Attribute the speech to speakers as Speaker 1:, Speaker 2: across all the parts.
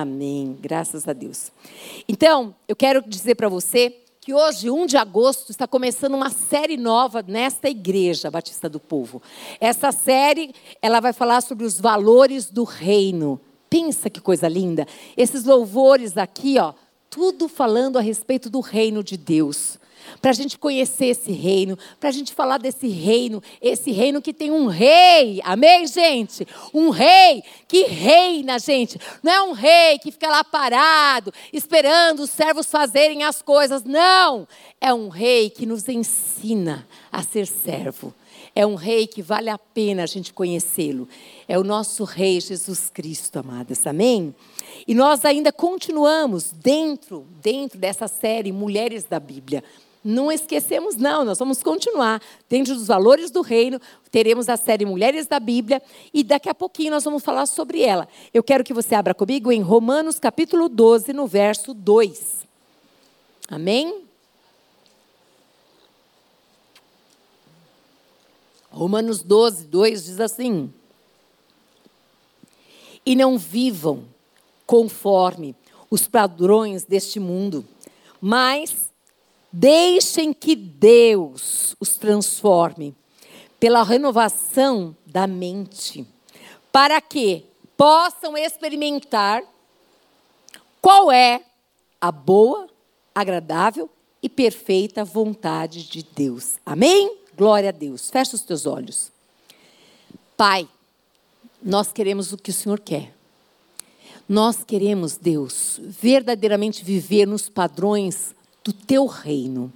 Speaker 1: Amém. Graças a Deus. Então, eu quero dizer para você que hoje, 1 de agosto, está começando uma série nova nesta igreja Batista do Povo. Essa série, ela vai falar sobre os valores do reino. Pensa que coisa linda. Esses louvores aqui, ó, tudo falando a respeito do reino de Deus para a gente conhecer esse reino, para a gente falar desse reino, esse reino que tem um rei, amém, gente? Um rei que reina, gente. Não é um rei que fica lá parado, esperando os servos fazerem as coisas, não. É um rei que nos ensina a ser servo. É um rei que vale a pena a gente conhecê-lo. É o nosso rei Jesus Cristo, amadas. Amém? E nós ainda continuamos dentro, dentro dessa série Mulheres da Bíblia. Não esquecemos, não, nós vamos continuar. Dentro dos valores do reino, teremos a série Mulheres da Bíblia e daqui a pouquinho nós vamos falar sobre ela. Eu quero que você abra comigo em Romanos capítulo 12, no verso 2. Amém? Romanos 12, 2 diz assim: E não vivam conforme os padrões deste mundo, mas Deixem que Deus os transforme pela renovação da mente, para que possam experimentar qual é a boa, agradável e perfeita vontade de Deus. Amém? Glória a Deus. Fecha os teus olhos. Pai, nós queremos o que o Senhor quer. Nós queremos, Deus, verdadeiramente viver nos padrões do teu reino.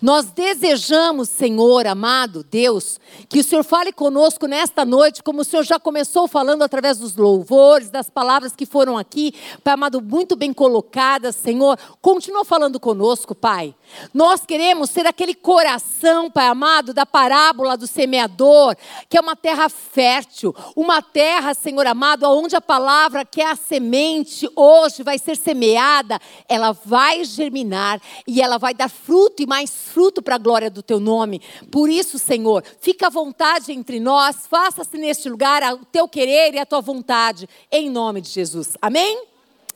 Speaker 1: Nós desejamos, Senhor amado Deus, que o Senhor fale conosco nesta noite, como o Senhor já começou falando através dos louvores, das palavras que foram aqui, Pai amado, muito bem colocadas, Senhor. Continua falando conosco, Pai. Nós queremos ser aquele coração, Pai amado, da parábola do semeador, que é uma terra fértil, uma terra, Senhor amado, onde a palavra que é a semente hoje vai ser semeada, ela vai germinar e ela vai dar fruto e mais fruto para a glória do teu nome. Por isso, Senhor, fica à vontade entre nós, faça-se neste lugar o teu querer e a tua vontade, em nome de Jesus. Amém?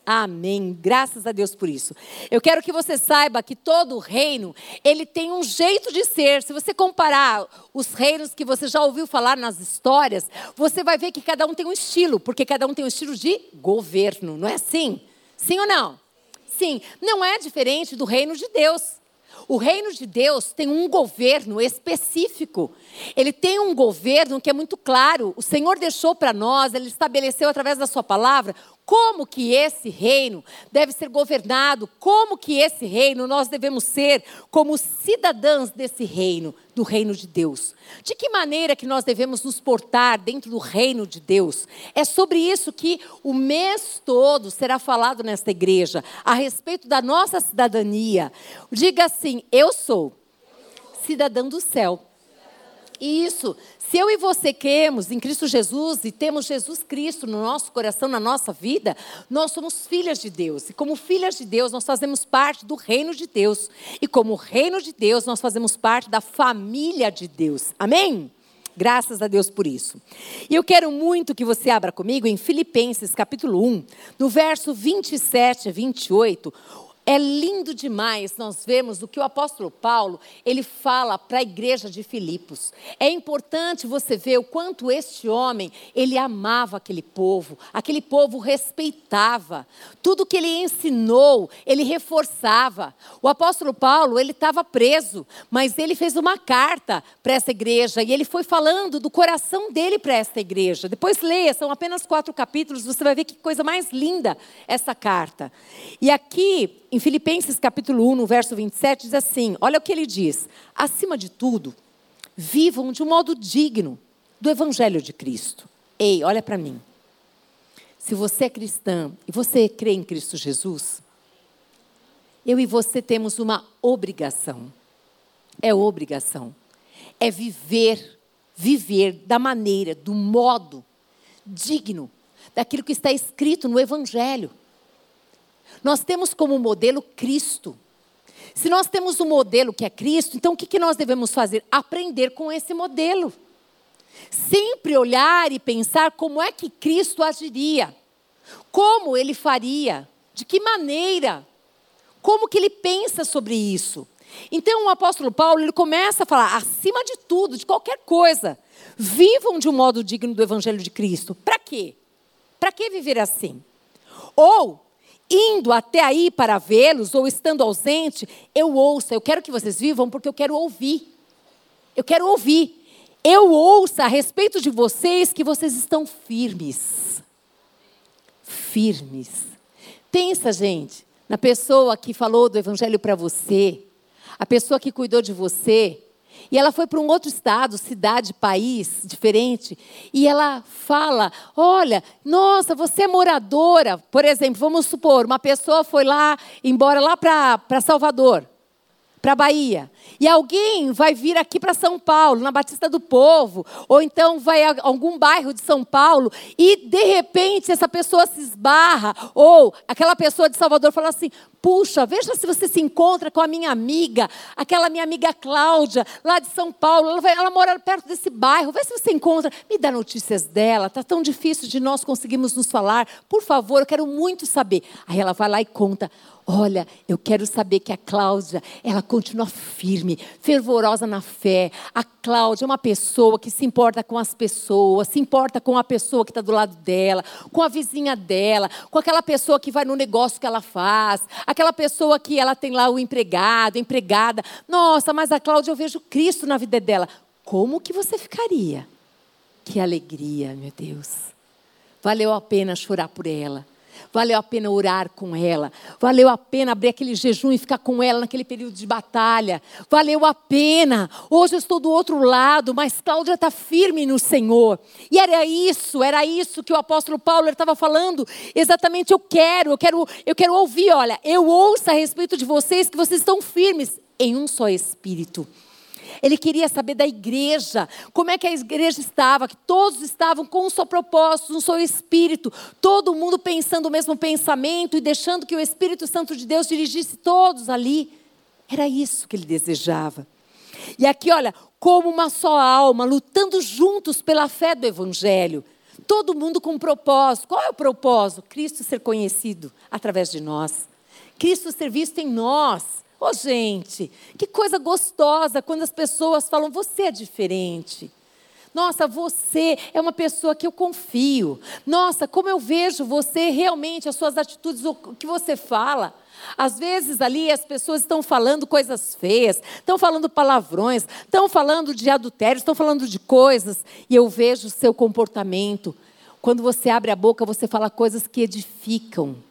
Speaker 1: Amém. Graças a Deus por isso. Eu quero que você saiba que todo reino, ele tem um jeito de ser. Se você comparar os reinos que você já ouviu falar nas histórias, você vai ver que cada um tem um estilo, porque cada um tem um estilo de governo, não é assim? Sim ou não? Sim, não é diferente do reino de Deus. O reino de Deus tem um governo específico. Ele tem um governo que é muito claro. O Senhor deixou para nós, ele estabeleceu através da sua palavra como que esse reino deve ser governado, como que esse reino nós devemos ser como cidadãos desse reino, do reino de Deus. De que maneira que nós devemos nos portar dentro do reino de Deus? É sobre isso que o mês todo será falado nesta igreja, a respeito da nossa cidadania. Diga assim: eu sou cidadão do céu. Isso se eu e você cremos em Cristo Jesus e temos Jesus Cristo no nosso coração, na nossa vida, nós somos filhas de Deus. E como filhas de Deus, nós fazemos parte do reino de Deus. E como reino de Deus, nós fazemos parte da família de Deus. Amém? Graças a Deus por isso. E eu quero muito que você abra comigo em Filipenses capítulo 1, no verso 27 a 28. É lindo demais nós vemos o que o apóstolo Paulo, ele fala para a igreja de Filipos. É importante você ver o quanto este homem, ele amava aquele povo, aquele povo respeitava. Tudo que ele ensinou, ele reforçava. O apóstolo Paulo, ele estava preso, mas ele fez uma carta para essa igreja e ele foi falando do coração dele para esta igreja. Depois leia, são apenas quatro capítulos, você vai ver que coisa mais linda essa carta. E aqui em Filipenses capítulo 1, no verso 27, diz assim: olha o que ele diz. Acima de tudo, vivam de um modo digno do Evangelho de Cristo. Ei, olha para mim. Se você é cristã e você crê em Cristo Jesus, eu e você temos uma obrigação. É obrigação. É viver, viver da maneira, do modo digno daquilo que está escrito no Evangelho. Nós temos como modelo Cristo. Se nós temos um modelo que é Cristo, então o que, nós devemos fazer? Aprender com esse modelo. Sempre olhar e pensar como é que Cristo agiria. Como ele faria? De que maneira? Como que ele pensa sobre isso? Então o apóstolo Paulo ele começa a falar, acima de tudo, de qualquer coisa, vivam de um modo digno do evangelho de Cristo. Para quê? Para que viver assim? Ou indo até aí para vê-los ou estando ausente, eu ouço, eu quero que vocês vivam porque eu quero ouvir. Eu quero ouvir. Eu ouço a respeito de vocês que vocês estão firmes. Firmes. Pensa, gente, na pessoa que falou do evangelho para você, a pessoa que cuidou de você, e ela foi para um outro estado, cidade, país diferente, e ela fala: Olha, nossa, você é moradora. Por exemplo, vamos supor, uma pessoa foi lá, embora lá para Salvador para Bahia. E alguém vai vir aqui para São Paulo, na Batista do Povo, ou então vai a algum bairro de São Paulo, e de repente essa pessoa se esbarra, ou aquela pessoa de Salvador fala assim: Puxa, veja se você se encontra com a minha amiga, aquela minha amiga Cláudia, lá de São Paulo, ela, vai, ela mora perto desse bairro, vê se você encontra, me dá notícias dela, está tão difícil de nós conseguirmos nos falar, por favor, eu quero muito saber. Aí ela vai lá e conta: Olha, eu quero saber que a Cláudia, ela continua firme, fervorosa na fé. A Cláudia é uma pessoa que se importa com as pessoas, se importa com a pessoa que está do lado dela, com a vizinha dela, com aquela pessoa que vai no negócio que ela faz, aquela pessoa que ela tem lá o empregado, empregada. Nossa, mas a Cláudia, eu vejo Cristo na vida dela. Como que você ficaria? Que alegria, meu Deus. Valeu a pena chorar por ela. Valeu a pena orar com ela. Valeu a pena abrir aquele jejum e ficar com ela naquele período de batalha. Valeu a pena. Hoje eu estou do outro lado, mas Cláudia está firme no Senhor. E era isso, era isso que o apóstolo Paulo estava falando. Exatamente, eu quero, eu quero, eu quero ouvir. Olha, eu ouço a respeito de vocês que vocês estão firmes em um só espírito. Ele queria saber da igreja, como é que a igreja estava, que todos estavam com um só propósito, um só espírito, todo mundo pensando o mesmo pensamento e deixando que o Espírito Santo de Deus dirigisse todos ali. Era isso que ele desejava. E aqui, olha, como uma só alma, lutando juntos pela fé do Evangelho. Todo mundo com um propósito. Qual é o propósito? Cristo ser conhecido através de nós. Cristo ser visto em nós. Ô, oh, gente, que coisa gostosa quando as pessoas falam, você é diferente. Nossa, você é uma pessoa que eu confio. Nossa, como eu vejo você realmente, as suas atitudes, o que você fala. Às vezes ali as pessoas estão falando coisas feias, estão falando palavrões, estão falando de adultério, estão falando de coisas, e eu vejo o seu comportamento. Quando você abre a boca, você fala coisas que edificam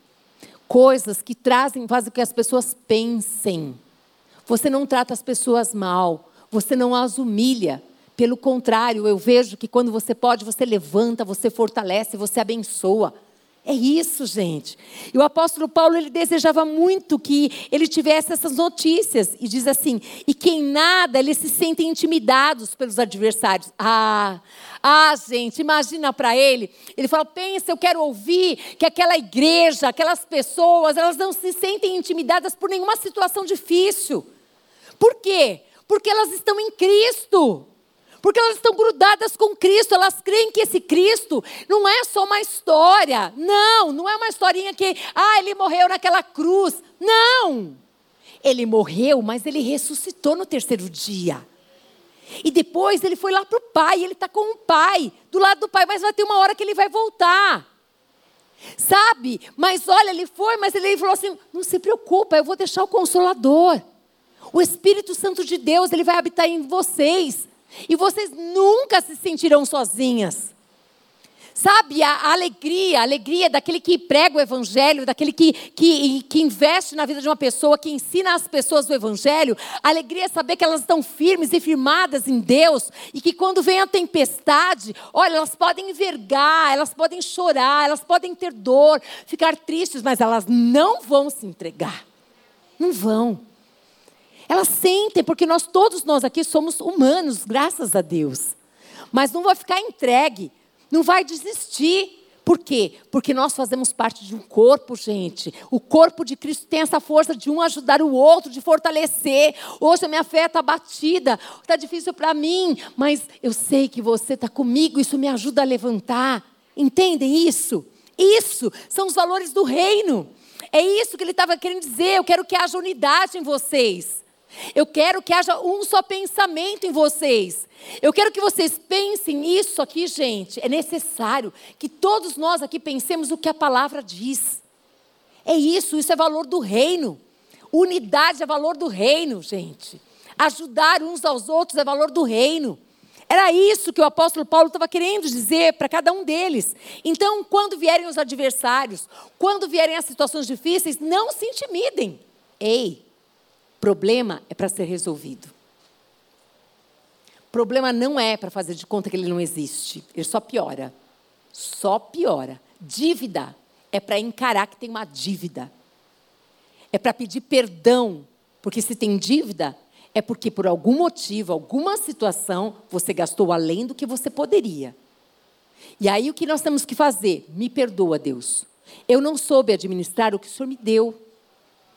Speaker 1: coisas que trazem, fazem com que as pessoas pensem. Você não trata as pessoas mal, você não as humilha. Pelo contrário, eu vejo que quando você pode, você levanta, você fortalece, você abençoa. É isso, gente. E o apóstolo Paulo, ele desejava muito que ele tivesse essas notícias. E diz assim: e que em nada eles se sentem intimidados pelos adversários. Ah, ah, gente, imagina para ele. Ele fala: pensa, eu quero ouvir que aquela igreja, aquelas pessoas, elas não se sentem intimidadas por nenhuma situação difícil. Por quê? Porque elas estão em Cristo. Porque elas estão grudadas com Cristo, elas creem que esse Cristo não é só uma história. Não, não é uma historinha que, ah, ele morreu naquela cruz. Não! Ele morreu, mas ele ressuscitou no terceiro dia. E depois ele foi lá para o pai, ele está com o pai, do lado do pai, mas vai ter uma hora que ele vai voltar. Sabe? Mas olha, ele foi, mas ele falou assim: não se preocupa, eu vou deixar o consolador. O Espírito Santo de Deus, ele vai habitar em vocês. E vocês nunca se sentirão sozinhas. Sabe, a alegria, a alegria daquele que prega o Evangelho, daquele que, que, que investe na vida de uma pessoa, que ensina as pessoas o Evangelho, a alegria é saber que elas estão firmes e firmadas em Deus e que quando vem a tempestade, olha, elas podem envergar, elas podem chorar, elas podem ter dor, ficar tristes, mas elas não vão se entregar. Não vão. Elas sentem, porque nós todos nós aqui somos humanos, graças a Deus. Mas não vai ficar entregue, não vai desistir. Por quê? Porque nós fazemos parte de um corpo, gente. O corpo de Cristo tem essa força de um ajudar o outro, de fortalecer. Hoje a minha fé está batida, está difícil para mim, mas eu sei que você está comigo, isso me ajuda a levantar. Entendem isso? Isso são os valores do reino. É isso que ele estava querendo dizer. Eu quero que haja unidade em vocês. Eu quero que haja um só pensamento em vocês. Eu quero que vocês pensem isso aqui, gente. É necessário que todos nós aqui pensemos o que a palavra diz. É isso, isso é valor do reino. Unidade é valor do reino, gente. Ajudar uns aos outros é valor do reino. Era isso que o apóstolo Paulo estava querendo dizer para cada um deles. Então, quando vierem os adversários, quando vierem as situações difíceis, não se intimidem. Ei, problema é para ser resolvido. Problema não é para fazer de conta que ele não existe. Ele só piora. Só piora. Dívida é para encarar que tem uma dívida. É para pedir perdão. Porque se tem dívida, é porque por algum motivo, alguma situação, você gastou além do que você poderia. E aí o que nós temos que fazer? Me perdoa, Deus. Eu não soube administrar o que o Senhor me deu.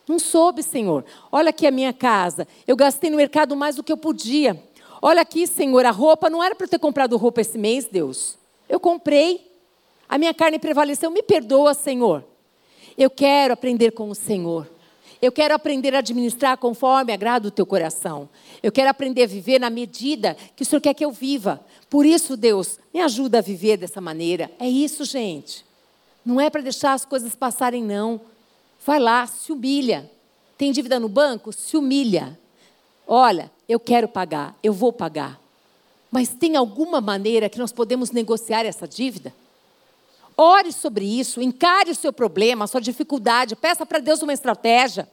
Speaker 1: Não soube, Senhor. Olha aqui a minha casa. Eu gastei no mercado mais do que eu podia. Olha aqui, Senhor, a roupa não era para eu ter comprado roupa esse mês, Deus. Eu comprei. A minha carne prevaleceu. Me perdoa, Senhor. Eu quero aprender com o Senhor. Eu quero aprender a administrar conforme agrada o teu coração. Eu quero aprender a viver na medida que o Senhor quer que eu viva. Por isso, Deus, me ajuda a viver dessa maneira. É isso, gente. Não é para deixar as coisas passarem, não. Vai lá, se humilha. Tem dívida no banco? Se humilha. Olha, eu quero pagar, eu vou pagar. Mas tem alguma maneira que nós podemos negociar essa dívida? Ore sobre isso, encare o seu problema, a sua dificuldade, peça para Deus uma estratégia.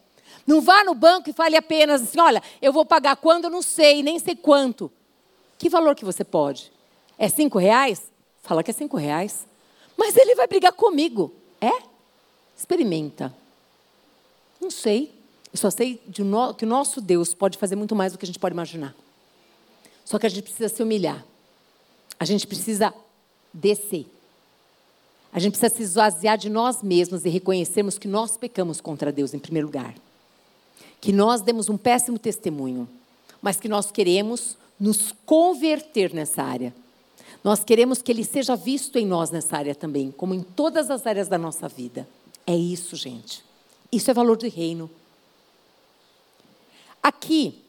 Speaker 1: Não vá no banco e fale apenas assim: olha, eu vou pagar quando, eu não sei, nem sei quanto. Que valor que você pode? É cinco reais? Fala que é cinco reais. Mas ele vai brigar comigo. É? Experimenta. Não sei. Eu só sei que o nosso Deus pode fazer muito mais do que a gente pode imaginar. Só que a gente precisa se humilhar. A gente precisa descer. A gente precisa se esvaziar de nós mesmos e reconhecermos que nós pecamos contra Deus em primeiro lugar. Que nós demos um péssimo testemunho, mas que nós queremos nos converter nessa área. Nós queremos que Ele seja visto em nós nessa área também, como em todas as áreas da nossa vida. É isso, gente. Isso é valor do reino. Aqui,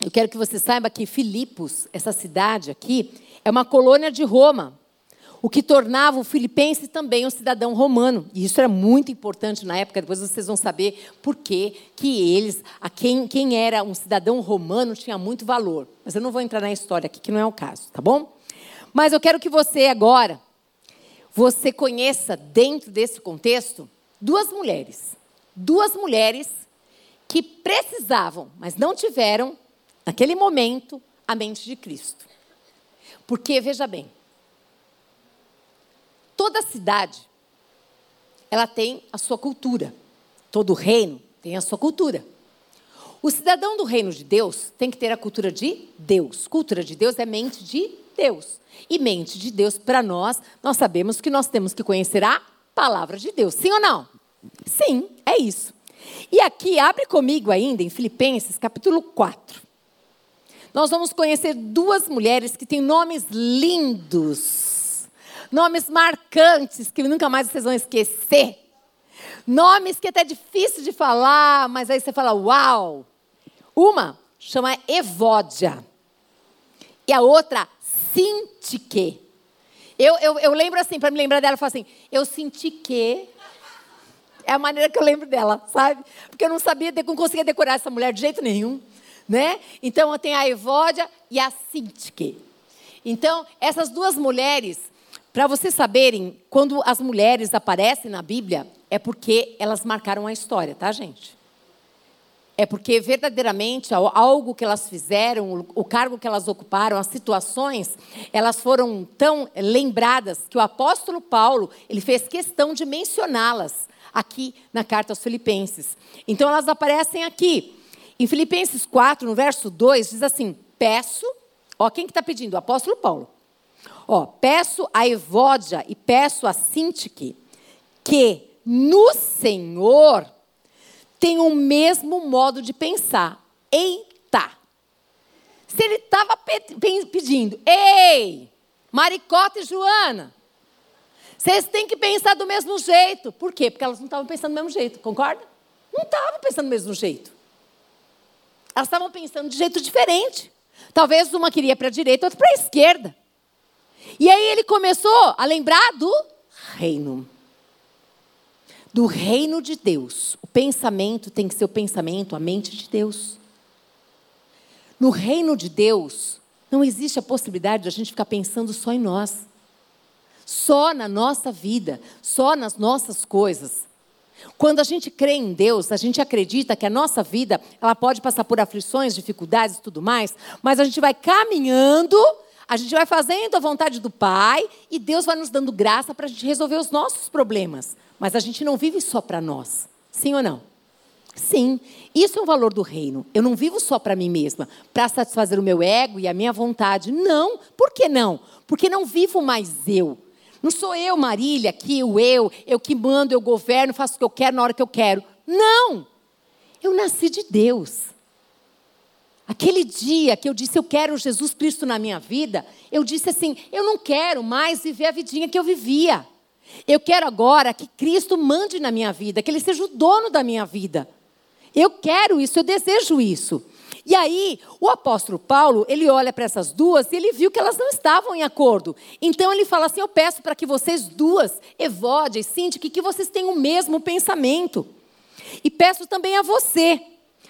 Speaker 1: eu quero que você saiba que Filipos, essa cidade aqui, é uma colônia de Roma o que tornava o filipense também um cidadão romano. E isso era muito importante na época, depois vocês vão saber por que eles, a quem, quem era um cidadão romano tinha muito valor. Mas eu não vou entrar na história aqui, que não é o caso, tá bom? Mas eu quero que você agora, você conheça dentro desse contexto, duas mulheres. Duas mulheres que precisavam, mas não tiveram, naquele momento, a mente de Cristo. Porque, veja bem, Toda cidade, ela tem a sua cultura. Todo reino tem a sua cultura. O cidadão do reino de Deus tem que ter a cultura de Deus. Cultura de Deus é mente de Deus. E mente de Deus, para nós, nós sabemos que nós temos que conhecer a palavra de Deus. Sim ou não? Sim, é isso. E aqui, abre comigo ainda em Filipenses, capítulo 4. Nós vamos conhecer duas mulheres que têm nomes lindos nomes marcantes que nunca mais vocês vão esquecer. Nomes que é até difícil de falar, mas aí você fala, uau! Uma chama Evódia e a outra Sintique. Eu, eu, eu lembro assim, para me lembrar dela, eu falo assim, eu senti que... É a maneira que eu lembro dela, sabe? Porque eu não sabia, não conseguia decorar essa mulher de jeito nenhum, né? Então, tenho a Evódia e a Sintique. Então, essas duas mulheres, para vocês saberem, quando as mulheres aparecem na Bíblia, é porque elas marcaram a história, tá, gente? É porque verdadeiramente algo que elas fizeram, o cargo que elas ocuparam, as situações, elas foram tão lembradas que o apóstolo Paulo, ele fez questão de mencioná-las aqui na carta aos Filipenses. Então elas aparecem aqui. Em Filipenses 4, no verso 2, diz assim: Peço, ó, quem que está pedindo? O apóstolo Paulo. Ó, peço a Evódia e peço a Sintique que no Senhor tenham o mesmo modo de pensar. Eita! Se ele estava pedindo, ei, Maricota e Joana, Vocês têm que pensar do mesmo jeito. Por quê? Porque elas não estavam pensando do mesmo jeito, concorda? Não estavam pensando do mesmo jeito. Elas estavam pensando de jeito diferente. Talvez uma queria para a direita, outra para a esquerda. E aí ele começou a lembrar do reino. Do reino de Deus. O pensamento tem que ser o pensamento, a mente de Deus. No reino de Deus, não existe a possibilidade de a gente ficar pensando só em nós. Só na nossa vida, só nas nossas coisas. Quando a gente crê em Deus, a gente acredita que a nossa vida, ela pode passar por aflições, dificuldades e tudo mais, mas a gente vai caminhando, a gente vai fazendo a vontade do Pai e Deus vai nos dando graça para a gente resolver os nossos problemas. Mas a gente não vive só para nós. Sim ou não? Sim, isso é o valor do reino. Eu não vivo só para mim mesma, para satisfazer o meu ego e a minha vontade. Não. Por que não? Porque não vivo mais eu. Não sou eu, Marília, aqui, o eu, eu que mando, eu governo, faço o que eu quero na hora que eu quero. Não! Eu nasci de Deus. Aquele dia que eu disse eu quero Jesus Cristo na minha vida, eu disse assim: eu não quero mais viver a vidinha que eu vivia. Eu quero agora que Cristo mande na minha vida, que Ele seja o dono da minha vida. Eu quero isso, eu desejo isso. E aí, o apóstolo Paulo, ele olha para essas duas e ele viu que elas não estavam em acordo. Então ele fala assim: Eu peço para que vocês duas, Evode e Sintique, que vocês tenham o mesmo pensamento. E peço também a você,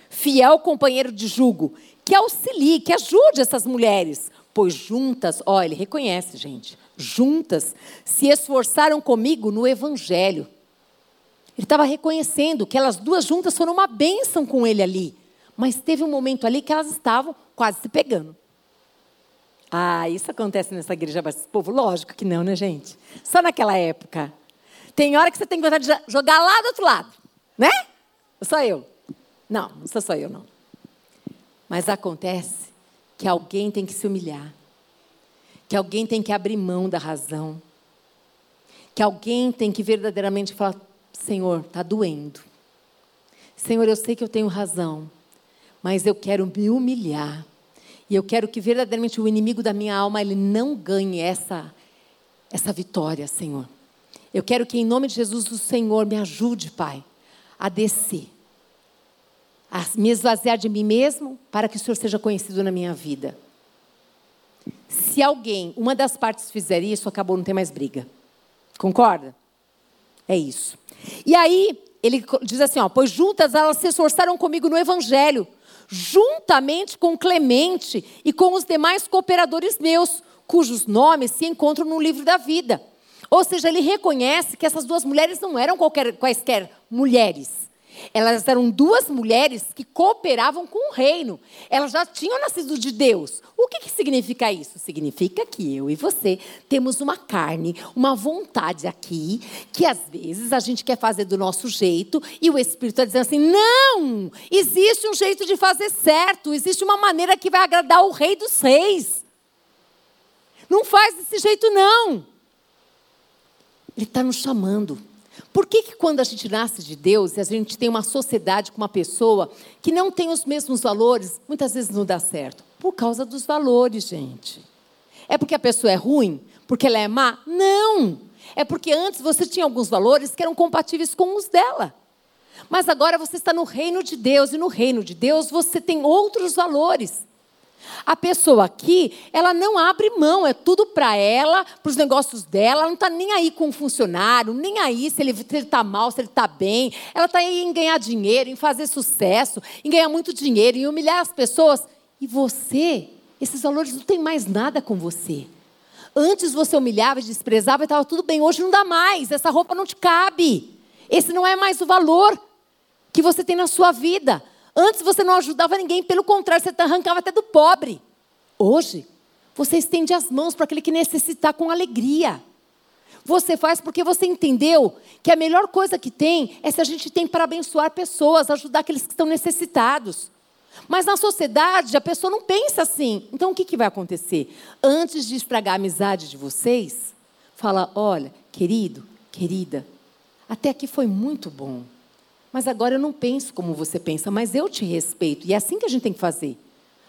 Speaker 1: fiel companheiro de jugo, que auxilie, que ajude essas mulheres, pois juntas, ó, ele reconhece, gente, juntas se esforçaram comigo no evangelho. Ele estava reconhecendo que elas duas juntas foram uma bênção com ele ali. Mas teve um momento ali que elas estavam quase se pegando. Ah, isso acontece nessa igreja povo? Lógico que não, né, gente? Só naquela época. Tem hora que você tem vontade de jogar lá do outro lado, né? Só eu. Não, não sou só eu, não. Mas acontece que alguém tem que se humilhar. Que alguém tem que abrir mão da razão. Que alguém tem que verdadeiramente falar: Senhor, está doendo. Senhor, eu sei que eu tenho razão mas eu quero me humilhar. E eu quero que verdadeiramente o inimigo da minha alma ele não ganhe essa essa vitória, Senhor. Eu quero que em nome de Jesus o Senhor me ajude, Pai, a descer. A me esvaziar de mim mesmo para que o Senhor seja conhecido na minha vida. Se alguém, uma das partes fizer isso, acabou, não tem mais briga. Concorda? É isso. E aí, ele diz assim: ó, pois juntas elas se esforçaram comigo no evangelho, juntamente com Clemente e com os demais cooperadores meus, cujos nomes se encontram no livro da vida. Ou seja, ele reconhece que essas duas mulheres não eram qualquer, quaisquer mulheres. Elas eram duas mulheres que cooperavam com o reino. Elas já tinham nascido de Deus. O que, que significa isso? Significa que eu e você temos uma carne, uma vontade aqui, que às vezes a gente quer fazer do nosso jeito e o Espírito está dizendo assim: não! Existe um jeito de fazer certo, existe uma maneira que vai agradar o Rei dos Reis. Não faz desse jeito, não. Ele está nos chamando. Por que, que quando a gente nasce de Deus e a gente tem uma sociedade com uma pessoa que não tem os mesmos valores, muitas vezes não dá certo? Por causa dos valores, gente. É porque a pessoa é ruim? Porque ela é má? Não! É porque antes você tinha alguns valores que eram compatíveis com os dela. Mas agora você está no reino de Deus e no reino de Deus você tem outros valores. A pessoa aqui, ela não abre mão, é tudo para ela, para os negócios dela, ela não está nem aí com o funcionário, nem aí se ele está mal, se ele está bem. Ela está aí em ganhar dinheiro, em fazer sucesso, em ganhar muito dinheiro, em humilhar as pessoas. E você, esses valores não têm mais nada com você. Antes você humilhava desprezava e estava tudo bem, hoje não dá mais, essa roupa não te cabe. Esse não é mais o valor que você tem na sua vida. Antes você não ajudava ninguém, pelo contrário, você arrancava até do pobre. Hoje, você estende as mãos para aquele que necessitar com alegria. Você faz porque você entendeu que a melhor coisa que tem é se a gente tem para abençoar pessoas, ajudar aqueles que estão necessitados. Mas na sociedade, a pessoa não pensa assim. Então, o que, que vai acontecer? Antes de estragar a amizade de vocês, fala: olha, querido, querida, até aqui foi muito bom. Mas agora eu não penso como você pensa, mas eu te respeito. E é assim que a gente tem que fazer.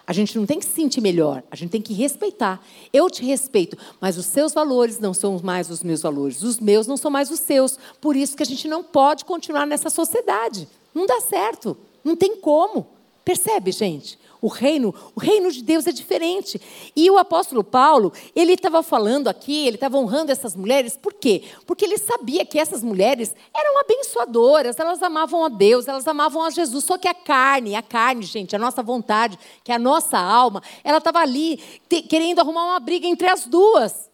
Speaker 1: A gente não tem que se sentir melhor, a gente tem que respeitar. Eu te respeito, mas os seus valores não são mais os meus valores, os meus não são mais os seus. Por isso que a gente não pode continuar nessa sociedade. Não dá certo, não tem como. Percebe, gente? O reino, o reino de Deus é diferente. E o apóstolo Paulo, ele estava falando aqui, ele estava honrando essas mulheres, por quê? Porque ele sabia que essas mulheres eram abençoadoras, elas amavam a Deus, elas amavam a Jesus, só que a carne, a carne, gente, a nossa vontade, que é a nossa alma, ela estava ali te, querendo arrumar uma briga entre as duas.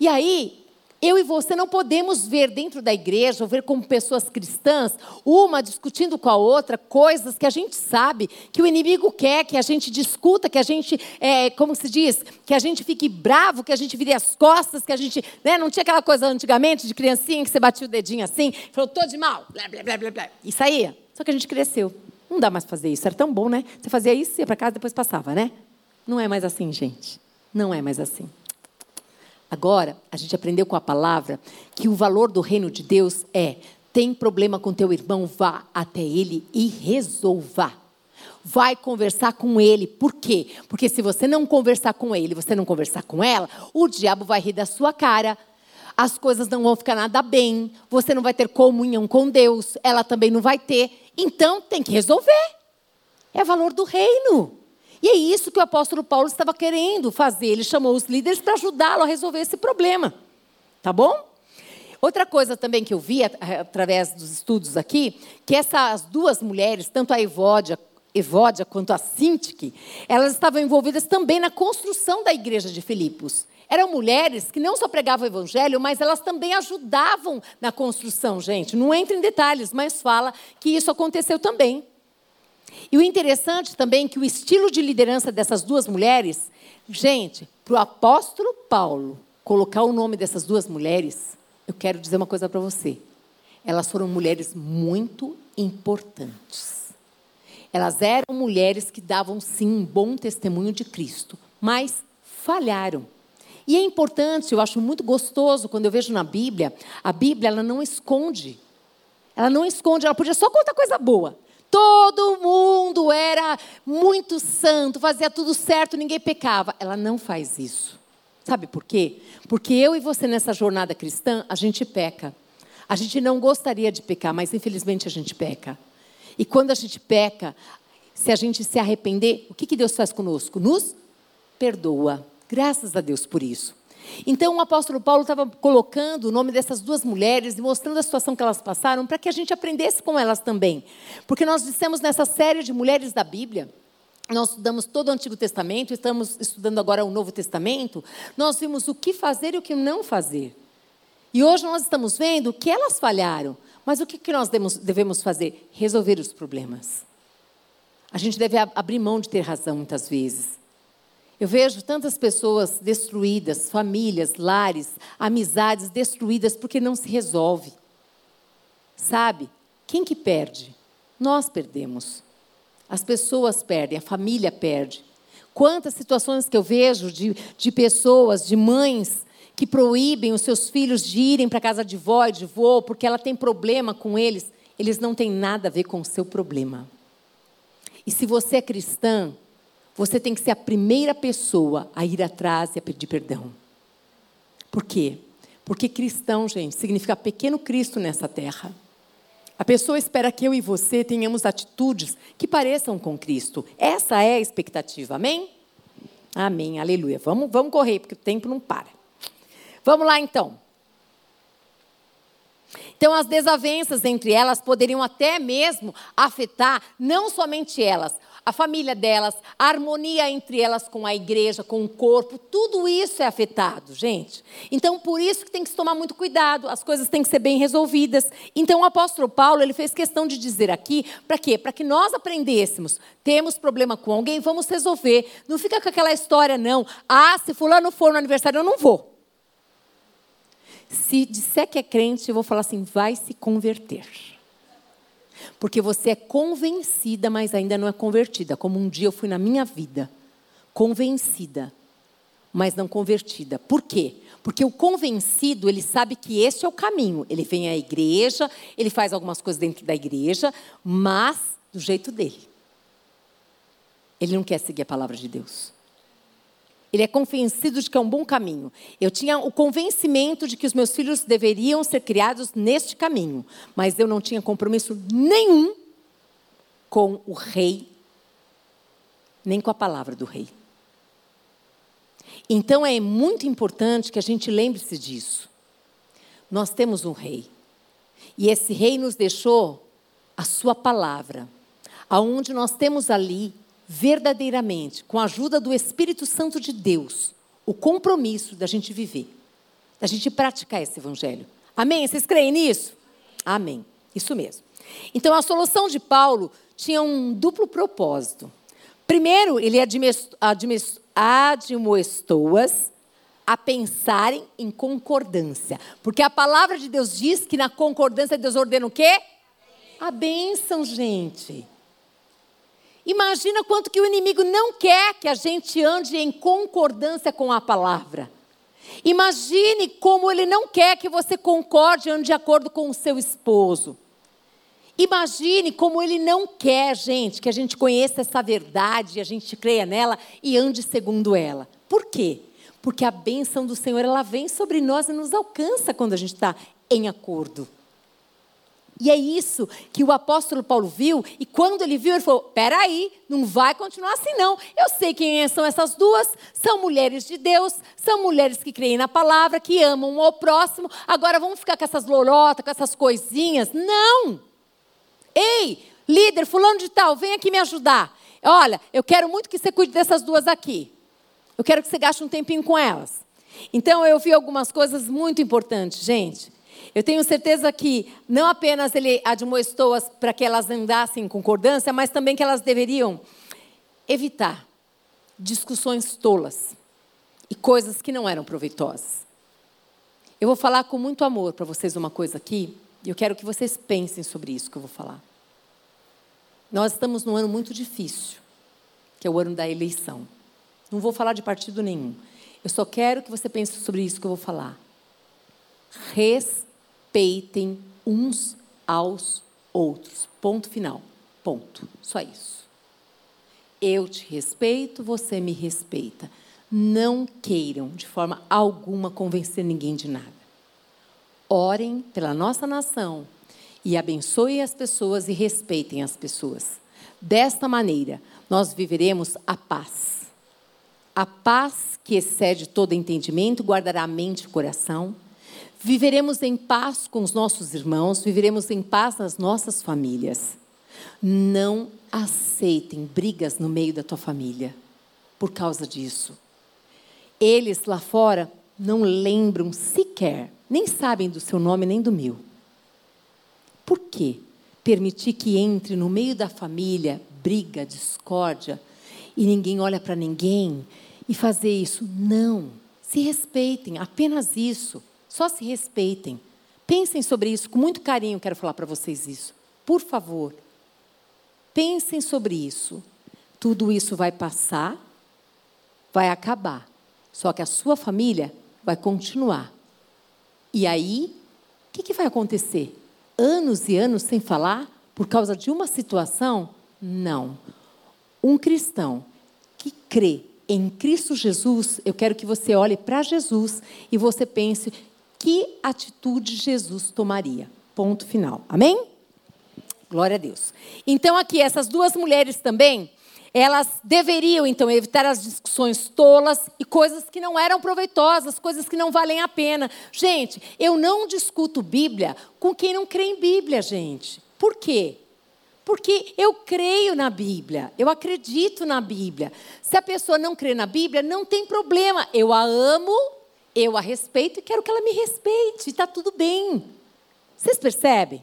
Speaker 1: E aí, eu e você não podemos ver dentro da igreja, ou ver como pessoas cristãs, uma discutindo com a outra coisas que a gente sabe que o inimigo quer, que a gente discuta, que a gente, é, como se diz, que a gente fique bravo, que a gente vire as costas, que a gente. Né, não tinha aquela coisa antigamente de criancinha que você batia o dedinho assim, falou, tô de mal, blá, blá, blá, blá, blá. Isso aí. Só que a gente cresceu. Não dá mais fazer isso. Era tão bom, né? Você fazia isso, ia para casa, depois passava, né? Não é mais assim, gente. Não é mais assim. Agora, a gente aprendeu com a palavra que o valor do reino de Deus é: tem problema com teu irmão, vá até ele e resolva. Vai conversar com ele. Por quê? Porque se você não conversar com ele, você não conversar com ela, o diabo vai rir da sua cara. As coisas não vão ficar nada bem. Você não vai ter comunhão com Deus. Ela também não vai ter. Então tem que resolver. É valor do reino. E é isso que o apóstolo Paulo estava querendo fazer. Ele chamou os líderes para ajudá-lo a resolver esse problema. Tá bom? Outra coisa também que eu vi através dos estudos aqui, que essas duas mulheres, tanto a Evódia, Evódia quanto a Sintique, elas estavam envolvidas também na construção da igreja de Filipos. Eram mulheres que não só pregavam o evangelho, mas elas também ajudavam na construção, gente. Não entra em detalhes, mas fala que isso aconteceu também. E o interessante também é que o estilo de liderança dessas duas mulheres, gente, para o apóstolo Paulo colocar o nome dessas duas mulheres, eu quero dizer uma coisa para você. Elas foram mulheres muito importantes. Elas eram mulheres que davam sim um bom testemunho de Cristo, mas falharam. E é importante, eu acho muito gostoso quando eu vejo na Bíblia, a Bíblia ela não esconde. Ela não esconde, ela podia só contar coisa boa. Todo mundo era muito santo, fazia tudo certo, ninguém pecava. Ela não faz isso. Sabe por quê? Porque eu e você nessa jornada cristã, a gente peca. A gente não gostaria de pecar, mas infelizmente a gente peca. E quando a gente peca, se a gente se arrepender, o que, que Deus faz conosco? Nos perdoa. Graças a Deus por isso. Então o apóstolo Paulo estava colocando o nome dessas duas mulheres e mostrando a situação que elas passaram para que a gente aprendesse com elas também. Porque nós dissemos nessa série de mulheres da Bíblia, nós estudamos todo o Antigo Testamento, estamos estudando agora o Novo Testamento, nós vimos o que fazer e o que não fazer. E hoje nós estamos vendo que elas falharam, mas o que nós devemos fazer? Resolver os problemas. A gente deve abrir mão de ter razão muitas vezes. Eu vejo tantas pessoas destruídas, famílias, lares, amizades destruídas porque não se resolve. Sabe? Quem que perde? Nós perdemos. As pessoas perdem, a família perde. Quantas situações que eu vejo de, de pessoas, de mães, que proíbem os seus filhos de irem para casa de vó e de vô, porque ela tem problema com eles. Eles não têm nada a ver com o seu problema. E se você é cristã, você tem que ser a primeira pessoa a ir atrás e a pedir perdão. Por quê? Porque cristão, gente, significa pequeno Cristo nessa terra. A pessoa espera que eu e você tenhamos atitudes que pareçam com Cristo. Essa é a expectativa, amém? Amém, aleluia. Vamos, vamos correr, porque o tempo não para. Vamos lá então. Então, as desavenças entre elas poderiam até mesmo afetar não somente elas, a família delas, a harmonia entre elas com a igreja, com o corpo, tudo isso é afetado, gente. Então, por isso que tem que se tomar muito cuidado, as coisas têm que ser bem resolvidas. Então, o apóstolo Paulo, ele fez questão de dizer aqui, para quê? Para que nós aprendêssemos, temos problema com alguém, vamos resolver. Não fica com aquela história, não. Ah, se fulano for no aniversário, eu não vou. Se disser que é crente, eu vou falar assim, vai se converter. Porque você é convencida, mas ainda não é convertida. Como um dia eu fui na minha vida. Convencida, mas não convertida. Por quê? Porque o convencido, ele sabe que esse é o caminho. Ele vem à igreja, ele faz algumas coisas dentro da igreja, mas do jeito dele. ele não quer seguir a palavra de Deus. Ele é convencido de que é um bom caminho. Eu tinha o convencimento de que os meus filhos deveriam ser criados neste caminho, mas eu não tinha compromisso nenhum com o rei, nem com a palavra do rei. Então é muito importante que a gente lembre-se disso. Nós temos um rei. E esse rei nos deixou a sua palavra, aonde nós temos ali verdadeiramente, com a ajuda do Espírito Santo de Deus, o compromisso da gente viver, da gente praticar esse evangelho. Amém? Vocês creem nisso? Amém. Isso mesmo. Então a solução de Paulo tinha um duplo propósito. Primeiro, ele admoestou-as a pensarem em concordância. Porque a palavra de Deus diz que na concordância Deus ordena o quê? A bênção, gente. Imagina quanto que o inimigo não quer que a gente ande em concordância com a palavra. Imagine como ele não quer que você concorde e ande de acordo com o seu esposo. Imagine como ele não quer, gente, que a gente conheça essa verdade, a gente creia nela e ande segundo ela. Por quê? Porque a bênção do Senhor ela vem sobre nós e nos alcança quando a gente está em acordo. E é isso que o apóstolo Paulo viu, e quando ele viu, ele falou: peraí, não vai continuar assim, não. Eu sei quem são essas duas, são mulheres de Deus, são mulheres que creem na palavra, que amam ao próximo. Agora vamos ficar com essas lorotas, com essas coisinhas? Não! Ei, líder, fulano de tal, vem aqui me ajudar. Olha, eu quero muito que você cuide dessas duas aqui. Eu quero que você gaste um tempinho com elas. Então eu vi algumas coisas muito importantes, gente. Eu tenho certeza que não apenas ele admoestou-as para que elas andassem em concordância, mas também que elas deveriam evitar discussões tolas e coisas que não eram proveitosas. Eu vou falar com muito amor para vocês uma coisa aqui, e eu quero que vocês pensem sobre isso que eu vou falar. Nós estamos num ano muito difícil, que é o ano da eleição. Não vou falar de partido nenhum. Eu só quero que você pense sobre isso que eu vou falar. Res respeitem uns aos outros. Ponto final. Ponto. Só isso. Eu te respeito, você me respeita. Não queiram, de forma alguma, convencer ninguém de nada. Orem pela nossa nação e abençoem as pessoas e respeitem as pessoas. Desta maneira, nós viveremos a paz. A paz que excede todo entendimento guardará a mente e o coração Viveremos em paz com os nossos irmãos, viveremos em paz nas nossas famílias. Não aceitem brigas no meio da tua família por causa disso. Eles lá fora não lembram sequer, nem sabem do seu nome nem do meu. Por quê? Permitir que entre no meio da família briga, discórdia e ninguém olha para ninguém e fazer isso? Não. Se respeitem, apenas isso. Só se respeitem. Pensem sobre isso com muito carinho, quero falar para vocês isso. Por favor. Pensem sobre isso. Tudo isso vai passar, vai acabar. Só que a sua família vai continuar. E aí, o que, que vai acontecer? Anos e anos sem falar por causa de uma situação? Não. Um cristão que crê em Cristo Jesus, eu quero que você olhe para Jesus e você pense que atitude Jesus tomaria. Ponto final. Amém? Glória a Deus. Então, aqui, essas duas mulheres também, elas deveriam, então, evitar as discussões tolas e coisas que não eram proveitosas, coisas que não valem a pena. Gente, eu não discuto Bíblia com quem não crê em Bíblia, gente. Por quê? Porque eu creio na Bíblia, eu acredito na Bíblia. Se a pessoa não crê na Bíblia, não tem problema. Eu a amo eu a respeito e quero que ela me respeite, está tudo bem. Vocês percebem?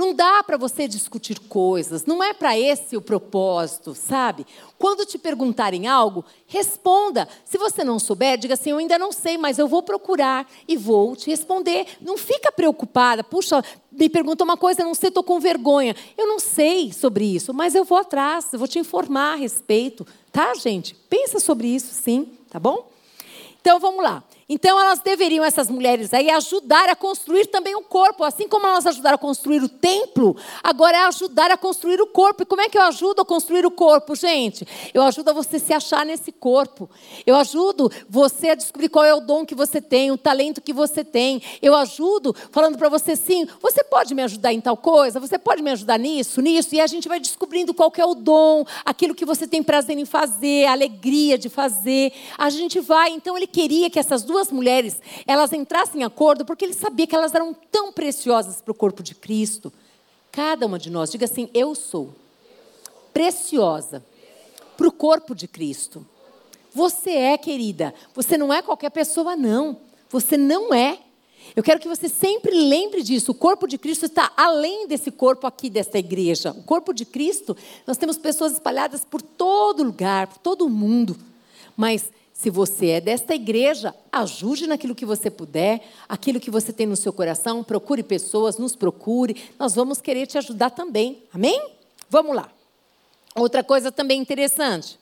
Speaker 1: Não dá para você discutir coisas, não é para esse o propósito, sabe? Quando te perguntarem algo, responda. Se você não souber, diga assim: eu ainda não sei, mas eu vou procurar e vou te responder. Não fica preocupada. Puxa, me pergunta uma coisa, não sei, estou com vergonha. Eu não sei sobre isso, mas eu vou atrás, eu vou te informar a respeito. Tá, gente? Pensa sobre isso sim, tá bom? Então vamos lá. Então elas deveriam, essas mulheres aí, ajudar a construir também o corpo. Assim como elas ajudaram a construir o templo, agora é ajudar a construir o corpo. E como é que eu ajudo a construir o corpo, gente? Eu ajudo a você se achar nesse corpo. Eu ajudo você a descobrir qual é o dom que você tem, o talento que você tem. Eu ajudo falando para você sim, você pode me ajudar em tal coisa? Você pode me ajudar nisso, nisso? E a gente vai descobrindo qual é o dom, aquilo que você tem prazer em fazer, a alegria de fazer. A gente vai. Então ele queria que essas duas duas mulheres elas entrassem em acordo porque ele sabia que elas eram tão preciosas para o corpo de Cristo. Cada uma de nós, diga assim: eu sou preciosa para o corpo de Cristo. Você é, querida. Você não é qualquer pessoa, não. Você não é. Eu quero que você sempre lembre disso. O corpo de Cristo está além desse corpo aqui desta igreja. O corpo de Cristo, nós temos pessoas espalhadas por todo lugar, por todo o mundo. Mas se você é desta igreja, ajude naquilo que você puder, aquilo que você tem no seu coração, procure pessoas, nos procure, nós vamos querer te ajudar também. Amém? Vamos lá. Outra coisa também interessante,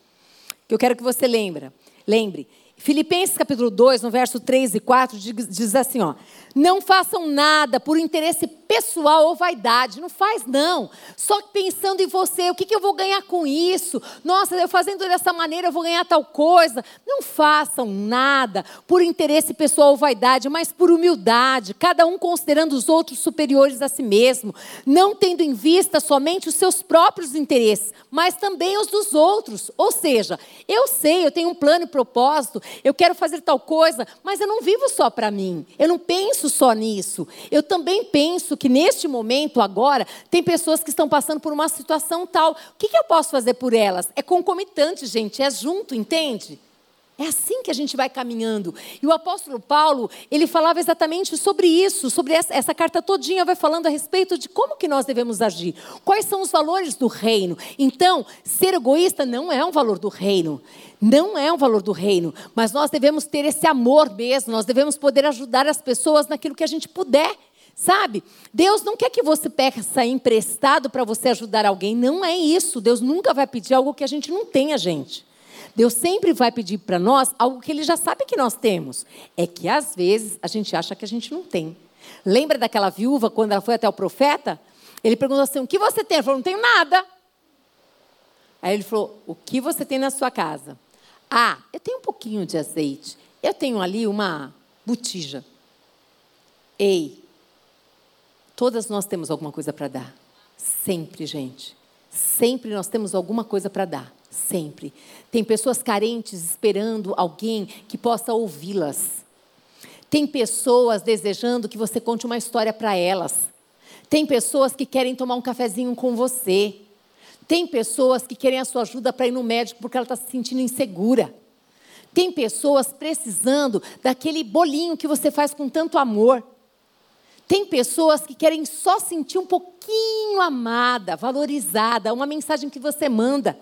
Speaker 1: que eu quero que você lembre. Lembre, Filipenses capítulo 2, no verso 3 e 4, diz assim, ó: Não façam nada por interesse pessoal ou vaidade, não faz não. Só pensando em você, o que, que eu vou ganhar com isso? Nossa, eu fazendo dessa maneira eu vou ganhar tal coisa. Não façam nada por interesse pessoal ou vaidade, mas por humildade, cada um considerando os outros superiores a si mesmo, não tendo em vista somente os seus próprios interesses, mas também os dos outros. Ou seja, eu sei, eu tenho um plano e propósito, eu quero fazer tal coisa, mas eu não vivo só para mim. Eu não penso só nisso. Eu também penso que neste momento, agora, tem pessoas que estão passando por uma situação tal. O que, que eu posso fazer por elas? É concomitante, gente, é junto, entende? É assim que a gente vai caminhando. E o apóstolo Paulo, ele falava exatamente sobre isso, sobre essa, essa, carta todinha vai falando a respeito de como que nós devemos agir. Quais são os valores do reino. Então, ser egoísta não é um valor do reino. Não é um valor do reino. Mas nós devemos ter esse amor mesmo. Nós devemos poder ajudar as pessoas naquilo que a gente puder. Sabe? Deus não quer que você peça emprestado para você ajudar alguém. Não é isso. Deus nunca vai pedir algo que a gente não tenha, gente. Deus sempre vai pedir para nós algo que Ele já sabe que nós temos. É que às vezes a gente acha que a gente não tem. Lembra daquela viúva quando ela foi até o profeta? Ele perguntou assim: O que você tem? Ela falou: Não tenho nada. Aí ele falou: O que você tem na sua casa? Ah, eu tenho um pouquinho de azeite. Eu tenho ali uma botija. Ei, todas nós temos alguma coisa para dar. Sempre, gente. Sempre nós temos alguma coisa para dar sempre. Tem pessoas carentes esperando alguém que possa ouvi-las. Tem pessoas desejando que você conte uma história para elas. Tem pessoas que querem tomar um cafezinho com você. Tem pessoas que querem a sua ajuda para ir no médico porque ela está se sentindo insegura. Tem pessoas precisando daquele bolinho que você faz com tanto amor. Tem pessoas que querem só sentir um pouquinho amada, valorizada, uma mensagem que você manda.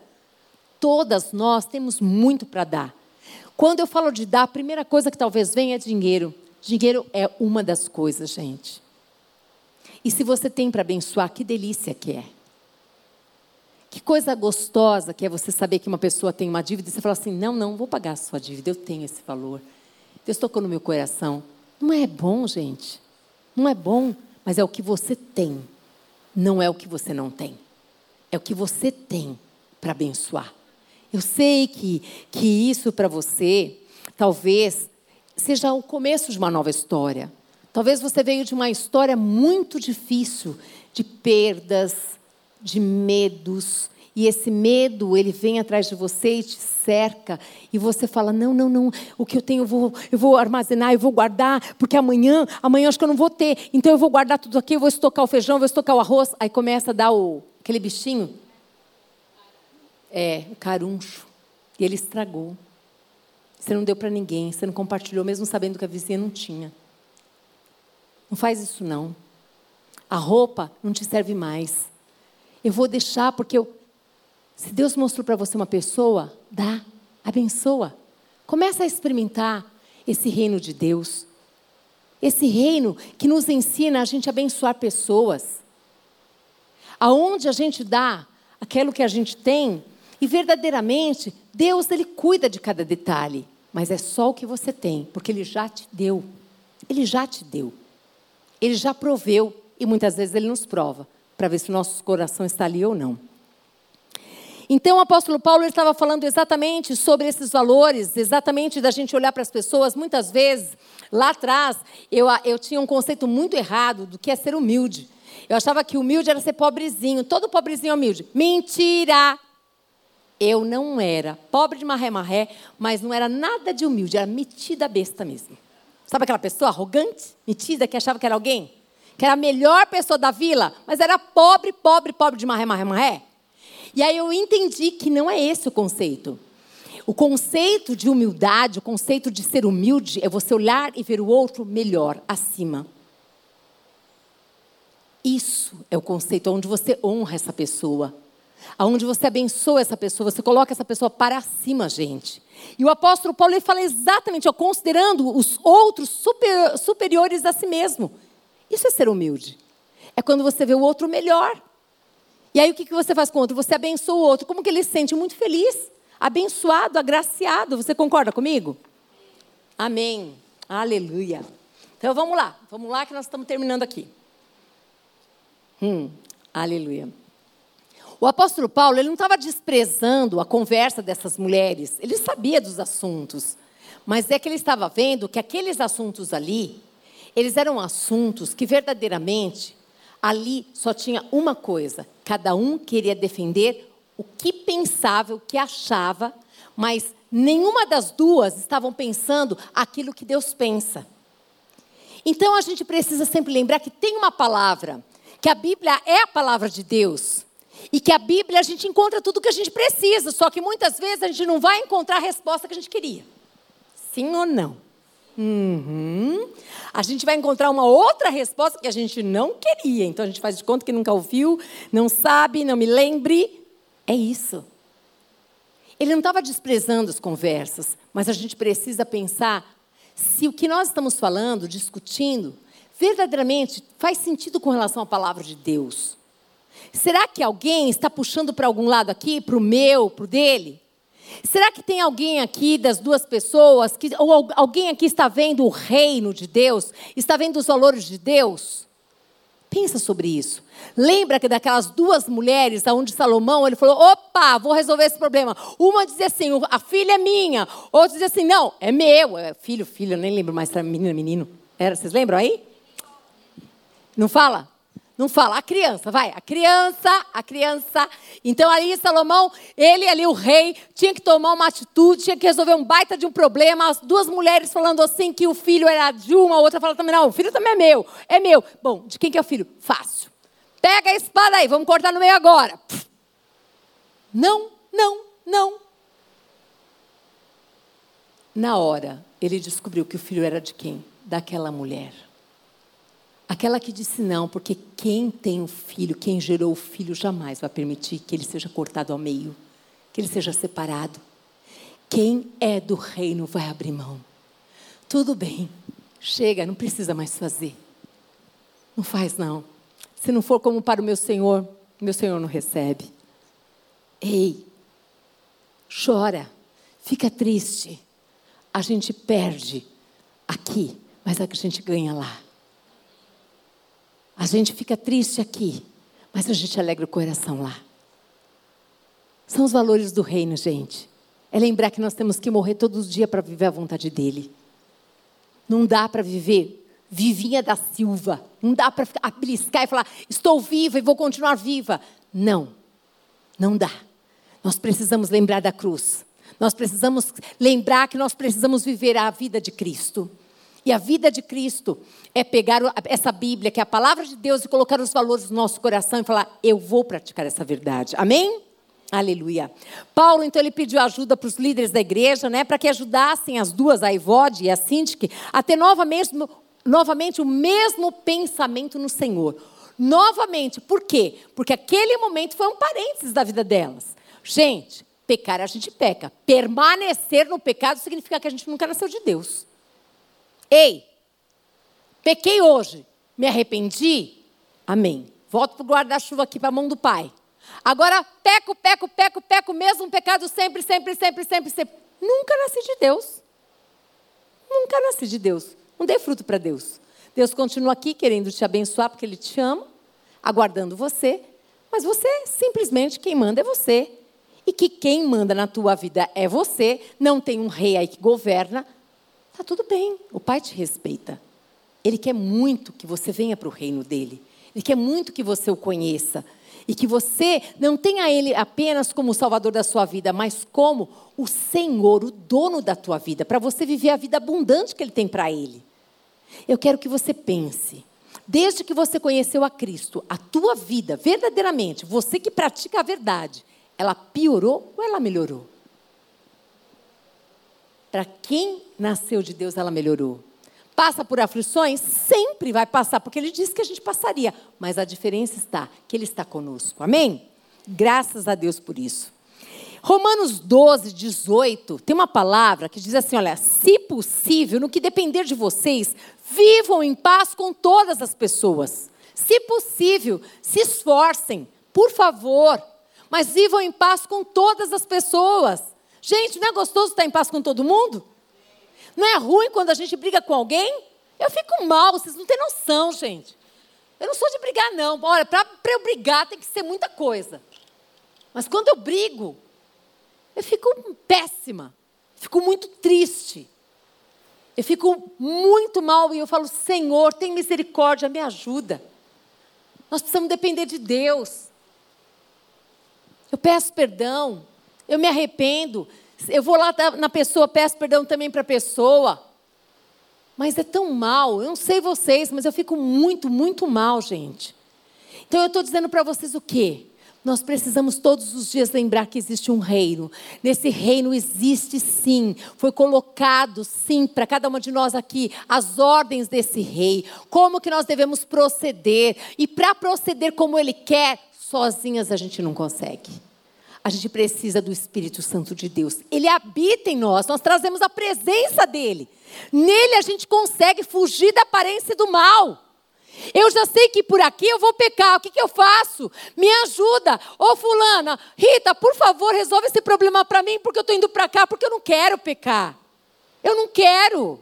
Speaker 1: Todas nós temos muito para dar. Quando eu falo de dar, a primeira coisa que talvez venha é dinheiro. Dinheiro é uma das coisas, gente. E se você tem para abençoar, que delícia que é. Que coisa gostosa que é você saber que uma pessoa tem uma dívida e você fala assim: não, não, vou pagar a sua dívida, eu tenho esse valor. Deus tocou no meu coração. Não é bom, gente. Não é bom, mas é o que você tem. Não é o que você não tem. É o que você tem para abençoar. Eu sei que, que isso para você talvez seja o começo de uma nova história. Talvez você veio de uma história muito difícil, de perdas, de medos, e esse medo, ele vem atrás de você e te cerca, e você fala: "Não, não, não, o que eu tenho eu vou, eu vou armazenar, eu vou guardar, porque amanhã, amanhã acho que eu não vou ter. Então eu vou guardar tudo aqui, eu vou estocar o feijão, vou estocar o arroz". Aí começa a dar o aquele bichinho é, o caruncho. E ele estragou. Você não deu para ninguém, você não compartilhou, mesmo sabendo que a vizinha não tinha. Não faz isso, não. A roupa não te serve mais. Eu vou deixar porque eu. Se Deus mostrou para você uma pessoa, dá, abençoa. Começa a experimentar esse reino de Deus. Esse reino que nos ensina a gente abençoar pessoas. Aonde a gente dá aquilo que a gente tem, e verdadeiramente, Deus ele cuida de cada detalhe. mas é só o que você tem, porque Ele já te deu. Ele já te deu. Ele já proveu, e muitas vezes Ele nos prova, para ver se o nosso coração está ali ou não. Então, o apóstolo Paulo estava falando exatamente sobre esses valores, exatamente da gente olhar para as pessoas. Muitas vezes, lá atrás, eu, eu tinha um conceito muito errado do que é ser humilde. Eu achava que humilde era ser pobrezinho, todo pobrezinho é humilde. Mentira! Eu não era pobre de marré-marré, mas não era nada de humilde, era metida besta mesmo. Sabe aquela pessoa arrogante, metida, que achava que era alguém? Que era a melhor pessoa da vila, mas era pobre, pobre, pobre de marré-marré-marré? E aí eu entendi que não é esse o conceito. O conceito de humildade, o conceito de ser humilde, é você olhar e ver o outro melhor, acima. Isso é o conceito onde você honra essa pessoa, aonde você abençoa essa pessoa, você coloca essa pessoa para cima, gente. E o apóstolo Paulo ele fala exatamente, ó, considerando os outros super, superiores a si mesmo. Isso é ser humilde. É quando você vê o outro melhor. E aí o que você faz com o outro? Você abençoa o outro. Como que ele se sente? Muito feliz, abençoado, agraciado. Você concorda comigo? Amém. Aleluia. Então vamos lá, vamos lá que nós estamos terminando aqui. Hum, aleluia. O apóstolo Paulo ele não estava desprezando a conversa dessas mulheres, ele sabia dos assuntos, mas é que ele estava vendo que aqueles assuntos ali, eles eram assuntos que verdadeiramente ali só tinha uma coisa: cada um queria defender o que pensava, o que achava, mas nenhuma das duas estavam pensando aquilo que Deus pensa. Então a gente precisa sempre lembrar que tem uma palavra, que a Bíblia é a palavra de Deus. E que a Bíblia a gente encontra tudo o que a gente precisa, só que muitas vezes a gente não vai encontrar a resposta que a gente queria. Sim ou não? Uhum. A gente vai encontrar uma outra resposta que a gente não queria. Então a gente faz de conta que nunca ouviu, não sabe, não me lembre. É isso. Ele não estava desprezando as conversas, mas a gente precisa pensar se o que nós estamos falando, discutindo, verdadeiramente faz sentido com relação à palavra de Deus. Será que alguém está puxando para algum lado aqui, para o meu, para o dele? Será que tem alguém aqui das duas pessoas, que, ou alguém aqui está vendo o reino de Deus? Está vendo os valores de Deus? Pensa sobre isso. Lembra que daquelas duas mulheres, onde Salomão, ele falou: opa, vou resolver esse problema. Uma dizia assim: a filha é minha. Outra dizia assim: não, é meu. É filho, filho, eu nem lembro mais se era menino, menino. Era, vocês lembram aí? Não fala? Não fala, a criança, vai, a criança, a criança. Então ali Salomão, ele ali, o rei, tinha que tomar uma atitude, tinha que resolver um baita de um problema. As duas mulheres falando assim que o filho era de uma, a outra falando também, não, o filho também é meu, é meu. Bom, de quem que é o filho? Fácil. Pega a espada aí, vamos cortar no meio agora. Não, não, não. Na hora, ele descobriu que o filho era de quem? Daquela mulher. Aquela que disse não, porque quem tem o filho, quem gerou o filho, jamais vai permitir que ele seja cortado ao meio, que ele seja separado. Quem é do reino vai abrir mão. Tudo bem, chega, não precisa mais fazer. Não faz não. Se não for como para o meu Senhor, meu Senhor não recebe. Ei, chora, fica triste. A gente perde aqui, mas a gente ganha lá. A gente fica triste aqui, mas a gente alegra o coração lá. São os valores do reino, gente. É lembrar que nós temos que morrer todos os dias para viver a vontade dele. Não dá para viver vivinha da Silva. Não dá para beliscar e falar, estou viva e vou continuar viva. Não, não dá. Nós precisamos lembrar da cruz. Nós precisamos lembrar que nós precisamos viver a vida de Cristo. E a vida de Cristo é pegar essa Bíblia, que é a palavra de Deus, e colocar os valores no nosso coração e falar: eu vou praticar essa verdade. Amém? Aleluia. Paulo, então, ele pediu ajuda para os líderes da igreja, né, para que ajudassem as duas, a Ivode e a Sintique, a ter novamente, novamente o mesmo pensamento no Senhor. Novamente, por quê? Porque aquele momento foi um parênteses da vida delas. Gente, pecar a gente peca. Permanecer no pecado significa que a gente nunca nasceu de Deus. Ei, pequei hoje, me arrependi? Amém. Volto para o guarda-chuva aqui para a mão do Pai. Agora, peco, peco, peco, peco, mesmo pecado sempre, sempre, sempre, sempre, sempre. Nunca nasci de Deus. nunca nasci de Deus. Não dei fruto para Deus. Deus continua aqui querendo te abençoar porque Ele te ama, aguardando você, mas você, simplesmente, quem manda é você. E que quem manda na tua vida é você, não tem um rei aí que governa, tá tudo bem, o Pai te respeita. Ele quer muito que você venha para o reino dele. Ele quer muito que você o conheça. E que você não tenha Ele apenas como o Salvador da sua vida, mas como o Senhor, o dono da tua vida, para você viver a vida abundante que Ele tem para Ele. Eu quero que você pense, desde que você conheceu a Cristo, a tua vida, verdadeiramente, você que pratica a verdade, ela piorou ou ela melhorou? Para quem nasceu de Deus, ela melhorou. Passa por aflições? Sempre vai passar, porque ele disse que a gente passaria. Mas a diferença está que ele está conosco. Amém? Graças a Deus por isso. Romanos 12, 18, tem uma palavra que diz assim: olha, se possível, no que depender de vocês, vivam em paz com todas as pessoas. Se possível, se esforcem, por favor, mas vivam em paz com todas as pessoas. Gente, não é gostoso estar em paz com todo mundo? Não é ruim quando a gente briga com alguém? Eu fico mal, vocês não têm noção, gente. Eu não sou de brigar, não. Olha, para eu brigar tem que ser muita coisa. Mas quando eu brigo, eu fico péssima. Fico muito triste. Eu fico muito mal e eu falo: Senhor, tem misericórdia, me ajuda. Nós precisamos depender de Deus. Eu peço perdão, eu me arrependo. Eu vou lá na pessoa, peço perdão também para a pessoa. Mas é tão mal, eu não sei vocês, mas eu fico muito, muito mal, gente. Então eu estou dizendo para vocês o quê? Nós precisamos todos os dias lembrar que existe um reino. Nesse reino existe sim, foi colocado sim para cada uma de nós aqui as ordens desse rei, como que nós devemos proceder. E para proceder como ele quer, sozinhas a gente não consegue a gente precisa do Espírito Santo de Deus. Ele habita em nós, nós trazemos a presença dele. Nele a gente consegue fugir da aparência do mal. Eu já sei que por aqui eu vou pecar, o que, que eu faço? Me ajuda. Ô fulana, Rita, por favor, resolve esse problema para mim, porque eu estou indo para cá, porque eu não quero pecar. Eu não quero.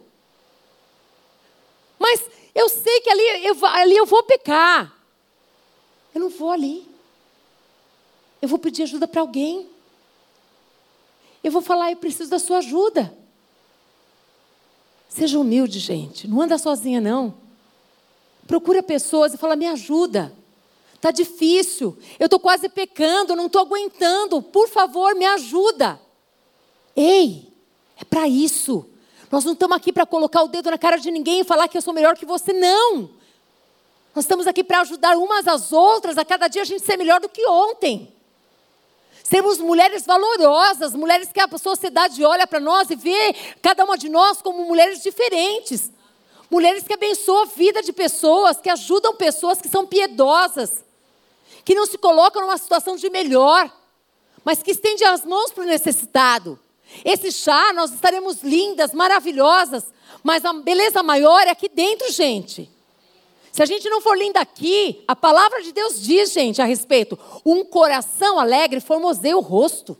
Speaker 1: Mas eu sei que ali eu, ali eu vou pecar. Eu não vou ali. Eu vou pedir ajuda para alguém. Eu vou falar, eu preciso da sua ajuda. Seja humilde, gente. Não anda sozinha, não. Procura pessoas e fala, me ajuda. Está difícil. Eu estou quase pecando, não estou aguentando. Por favor, me ajuda. Ei, é para isso. Nós não estamos aqui para colocar o dedo na cara de ninguém e falar que eu sou melhor que você, não. Nós estamos aqui para ajudar umas às outras, a cada dia a gente ser melhor do que ontem. Sermos mulheres valorosas, mulheres que a sociedade olha para nós e vê cada uma de nós como mulheres diferentes. Mulheres que abençoam a vida de pessoas, que ajudam pessoas que são piedosas, que não se colocam numa situação de melhor, mas que estendem as mãos para o necessitado. Esse chá, nós estaremos lindas, maravilhosas, mas a beleza maior é aqui dentro, gente. Se a gente não for linda aqui, a palavra de Deus diz, gente, a respeito: um coração alegre formoseia o rosto.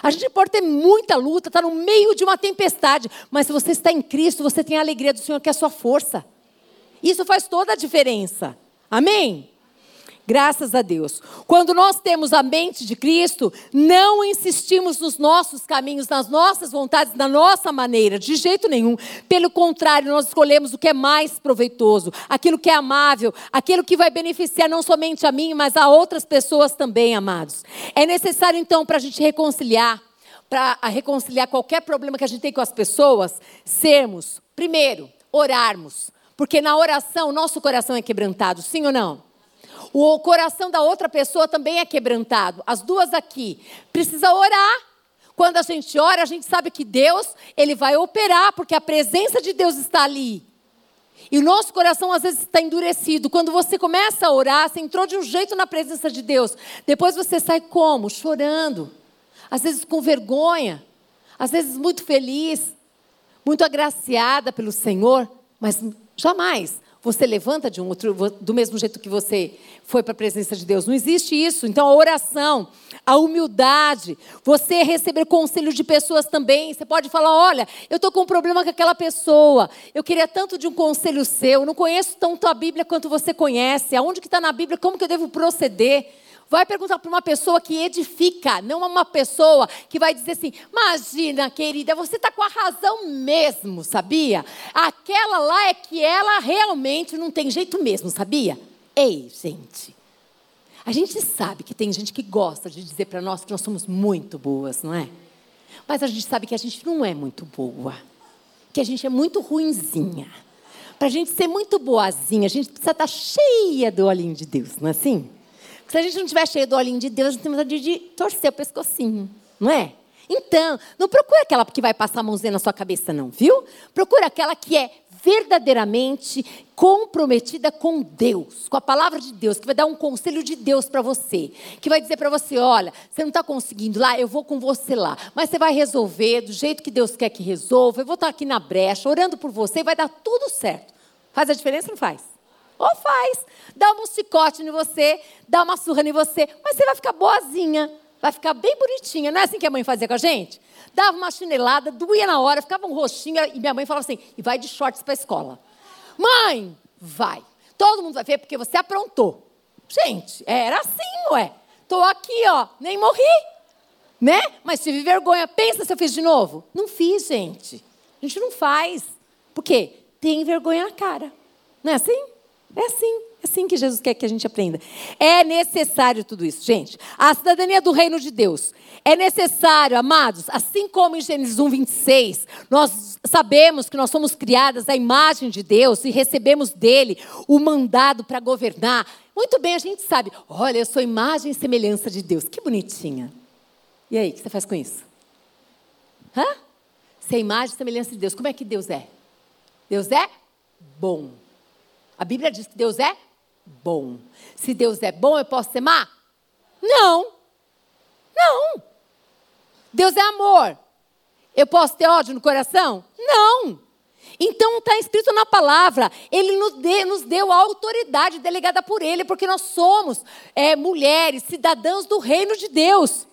Speaker 1: A gente pode ter muita luta, estar tá no meio de uma tempestade, mas se você está em Cristo, você tem a alegria do Senhor, que é a sua força. Isso faz toda a diferença. Amém? Graças a Deus. Quando nós temos a mente de Cristo, não insistimos nos nossos caminhos, nas nossas vontades, na nossa maneira, de jeito nenhum. Pelo contrário, nós escolhemos o que é mais proveitoso, aquilo que é amável, aquilo que vai beneficiar não somente a mim, mas a outras pessoas também, amados. É necessário, então, para a gente reconciliar, para reconciliar qualquer problema que a gente tem com as pessoas, sermos, primeiro, orarmos. Porque na oração, nosso coração é quebrantado, sim ou não? O coração da outra pessoa também é quebrantado. As duas aqui. Precisa orar. Quando a gente ora, a gente sabe que Deus, ele vai operar, porque a presença de Deus está ali. E o nosso coração às vezes está endurecido. Quando você começa a orar, você entrou de um jeito na presença de Deus. Depois você sai como? Chorando. Às vezes com vergonha. Às vezes muito feliz. Muito agraciada pelo Senhor. Mas jamais você levanta de um outro, do mesmo jeito que você foi para a presença de Deus. Não existe isso. Então, a oração, a humildade, você receber conselho de pessoas também. Você pode falar: olha, eu estou com um problema com aquela pessoa. Eu queria tanto de um conselho seu. Eu não conheço tanto a Bíblia quanto você conhece. Aonde que está na Bíblia? Como que eu devo proceder? Vai perguntar para uma pessoa que edifica, não uma pessoa que vai dizer assim: imagina, querida, você está com a razão mesmo, sabia? Aquela lá é que ela realmente não tem jeito mesmo, sabia? Ei, gente. A gente sabe que tem gente que gosta de dizer para nós que nós somos muito boas, não é? Mas a gente sabe que a gente não é muito boa. Que a gente é muito ruinzinha. Para a gente ser muito boazinha, a gente precisa estar tá cheia do olhinho de Deus, não é assim? Se a gente não estiver cheio do olhinho de Deus, a gente tem vontade de torcer o pescocinho, não é? Então, não procura aquela que vai passar a mãozinha na sua cabeça, não, viu? Procura aquela que é verdadeiramente comprometida com Deus, com a palavra de Deus, que vai dar um conselho de Deus para você, que vai dizer para você: olha, você não está conseguindo lá, eu vou com você lá, mas você vai resolver do jeito que Deus quer que resolva, eu vou estar aqui na brecha, orando por você, vai dar tudo certo. Faz a diferença ou não faz? Ou faz. Dá um chicote em você, dá uma surra em você, mas você vai ficar boazinha, vai ficar bem bonitinha. Não é assim que a mãe fazia com a gente? Dava uma chinelada, doía na hora, ficava um roxinho, e minha mãe falava assim: e vai de shorts para a escola. Mãe, vai. Todo mundo vai ver porque você aprontou. Gente, era assim, ué. Estou aqui, ó, nem morri. Né? Mas tive vergonha. Pensa se eu fiz de novo. Não fiz, gente. A gente não faz. Por quê? Tem vergonha na cara. Não é assim? É assim, é assim que Jesus quer que a gente aprenda. É necessário tudo isso, gente. A cidadania do reino de Deus. É necessário, amados, assim como em Gênesis 1, 26, nós sabemos que nós somos criadas à imagem de Deus e recebemos dele o mandado para governar. Muito bem, a gente sabe, olha, eu sou imagem e semelhança de Deus. Que bonitinha. E aí, o que você faz com isso? Hã? Você é imagem e semelhança de Deus. Como é que Deus é? Deus é bom. A Bíblia diz que Deus é bom. Se Deus é bom, eu posso ser má? Não. Não. Deus é amor. Eu posso ter ódio no coração? Não. Então está escrito na palavra, Ele nos, deu, nos deu a autoridade delegada por Ele, porque nós somos é, mulheres, cidadãos do reino de Deus.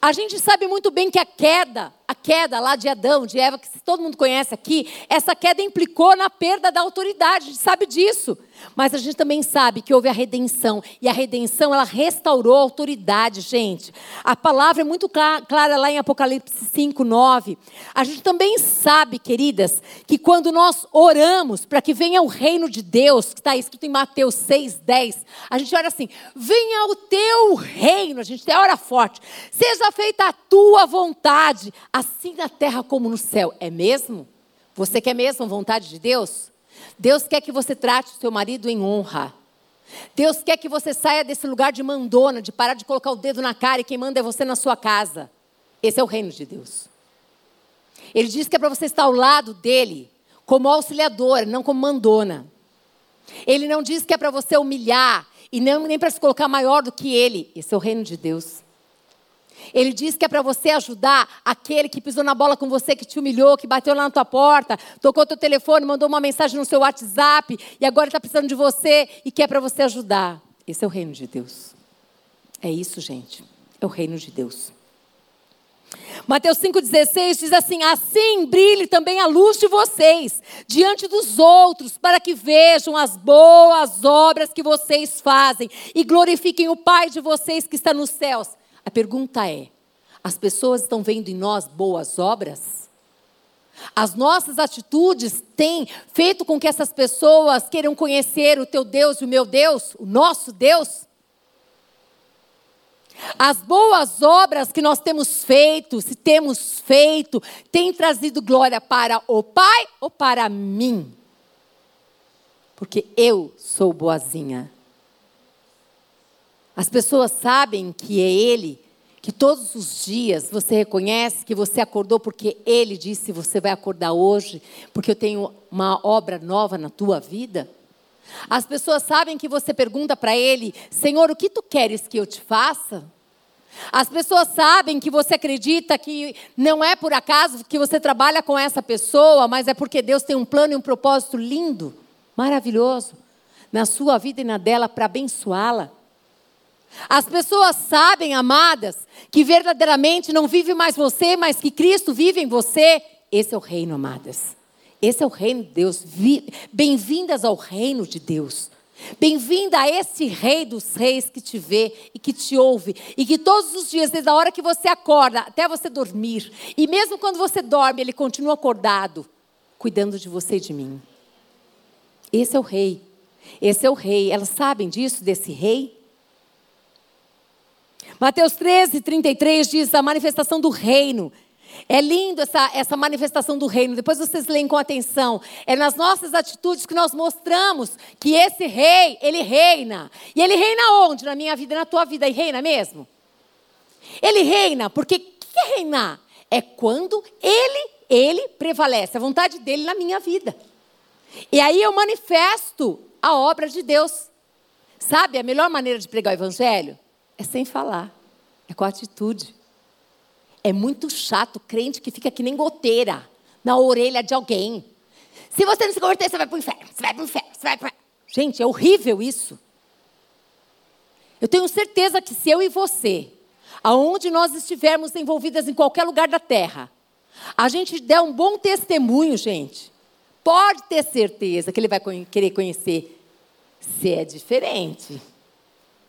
Speaker 1: A gente sabe muito bem que a queda, a queda lá de Adão, de Eva, que todo mundo conhece aqui, essa queda implicou na perda da autoridade, a gente sabe disso. Mas a gente também sabe que houve a redenção, e a redenção, ela restaurou a autoridade, gente. A palavra é muito clara lá em Apocalipse 5, 9. A gente também sabe, queridas, que quando nós oramos para que venha o reino de Deus, que está escrito em Mateus 6, 10, a gente ora assim: venha o teu reino, a gente tem hora forte, seja feita a tua vontade, assim na terra como no céu. É mesmo? Você quer mesmo vontade de Deus? Deus quer que você trate o seu marido em honra. Deus quer que você saia desse lugar de mandona, de parar de colocar o dedo na cara e quem manda é você na sua casa. Esse é o reino de Deus. Ele diz que é para você estar ao lado dele, como auxiliadora, não como mandona. Ele não diz que é para você humilhar e nem para se colocar maior do que ele. Esse é o reino de Deus. Ele diz que é para você ajudar aquele que pisou na bola com você, que te humilhou, que bateu lá na tua porta, tocou teu telefone, mandou uma mensagem no seu WhatsApp e agora está precisando de você e quer para você ajudar. Esse é o reino de Deus. É isso, gente. É o reino de Deus. Mateus 5,16 diz assim: Assim brilhe também a luz de vocês diante dos outros, para que vejam as boas obras que vocês fazem e glorifiquem o Pai de vocês que está nos céus. A pergunta é: as pessoas estão vendo em nós boas obras? As nossas atitudes têm feito com que essas pessoas queiram conhecer o teu Deus e o meu Deus, o nosso Deus? As boas obras que nós temos feito, se temos feito, têm trazido glória para o Pai ou para mim? Porque eu sou boazinha. As pessoas sabem que é Ele, que todos os dias você reconhece que você acordou porque Ele disse: Você vai acordar hoje, porque eu tenho uma obra nova na tua vida. As pessoas sabem que você pergunta para Ele: Senhor, o que tu queres que eu te faça? As pessoas sabem que você acredita que não é por acaso que você trabalha com essa pessoa, mas é porque Deus tem um plano e um propósito lindo maravilhoso na sua vida e na dela para abençoá-la. As pessoas sabem, amadas, que verdadeiramente não vive mais você, mas que Cristo vive em você. Esse é o reino, amadas. Esse é o reino de Deus. Bem-vindas ao reino de Deus. Bem-vinda a esse Rei dos Reis que te vê e que te ouve, e que todos os dias, desde a hora que você acorda até você dormir, e mesmo quando você dorme, Ele continua acordado, cuidando de você e de mim. Esse é o Rei. Esse é o Rei. Elas sabem disso, desse Rei? Mateus 13, 33 diz a manifestação do reino. É lindo essa, essa manifestação do reino. Depois vocês leem com atenção. É nas nossas atitudes que nós mostramos que esse rei, ele reina. E ele reina onde? Na minha vida na tua vida. E reina mesmo? Ele reina, porque o que é reinar? É quando ele, ele prevalece, a vontade dele na minha vida. E aí eu manifesto a obra de Deus. Sabe a melhor maneira de pregar o evangelho? É sem falar, é com atitude. É muito chato crente que fica que nem goteira na orelha de alguém. Se você não se converter, você vai para o inferno, você vai para o inferno, você vai para. Gente, é horrível isso. Eu tenho certeza que se eu e você, aonde nós estivermos envolvidas em qualquer lugar da terra, a gente der um bom testemunho, gente, pode ter certeza que ele vai querer conhecer se é diferente.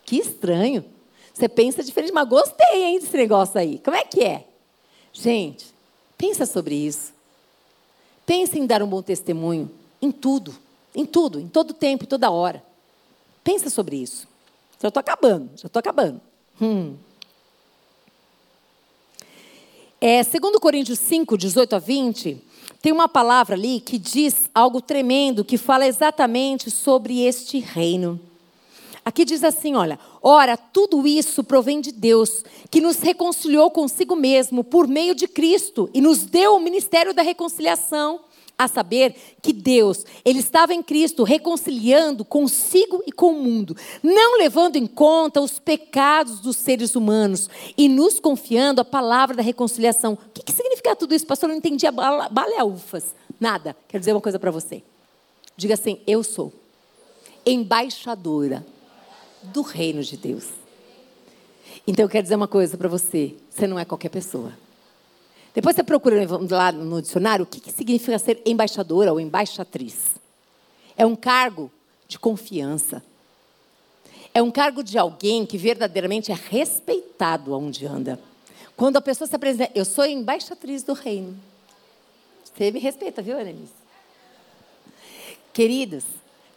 Speaker 1: Que estranho. Você pensa diferente, mas gostei hein, desse negócio aí. Como é que é? Gente, pensa sobre isso. Pensa em dar um bom testemunho em tudo, em tudo, em todo tempo, em toda hora. Pensa sobre isso. Já estou acabando, já estou acabando. Hum. É, segundo Coríntios 5, 18 a 20, tem uma palavra ali que diz algo tremendo, que fala exatamente sobre este reino. Aqui diz assim: olha, ora, tudo isso provém de Deus, que nos reconciliou consigo mesmo por meio de Cristo e nos deu o ministério da reconciliação. A saber que Deus, Ele estava em Cristo reconciliando consigo e com o mundo, não levando em conta os pecados dos seres humanos e nos confiando a palavra da reconciliação. O que, que significa tudo isso, pastor? Eu não entendi a baleufas. Nada. Quero dizer uma coisa para você. Diga assim: Eu sou embaixadora do reino de Deus. Então eu quero dizer uma coisa para você: você não é qualquer pessoa. Depois você procura lá no dicionário o que, que significa ser embaixadora ou embaixatriz. É um cargo de confiança. É um cargo de alguém que verdadeiramente é respeitado aonde anda. Quando a pessoa se apresenta, eu sou embaixatriz do reino. Você me respeita, viu, Annelise? Queridos,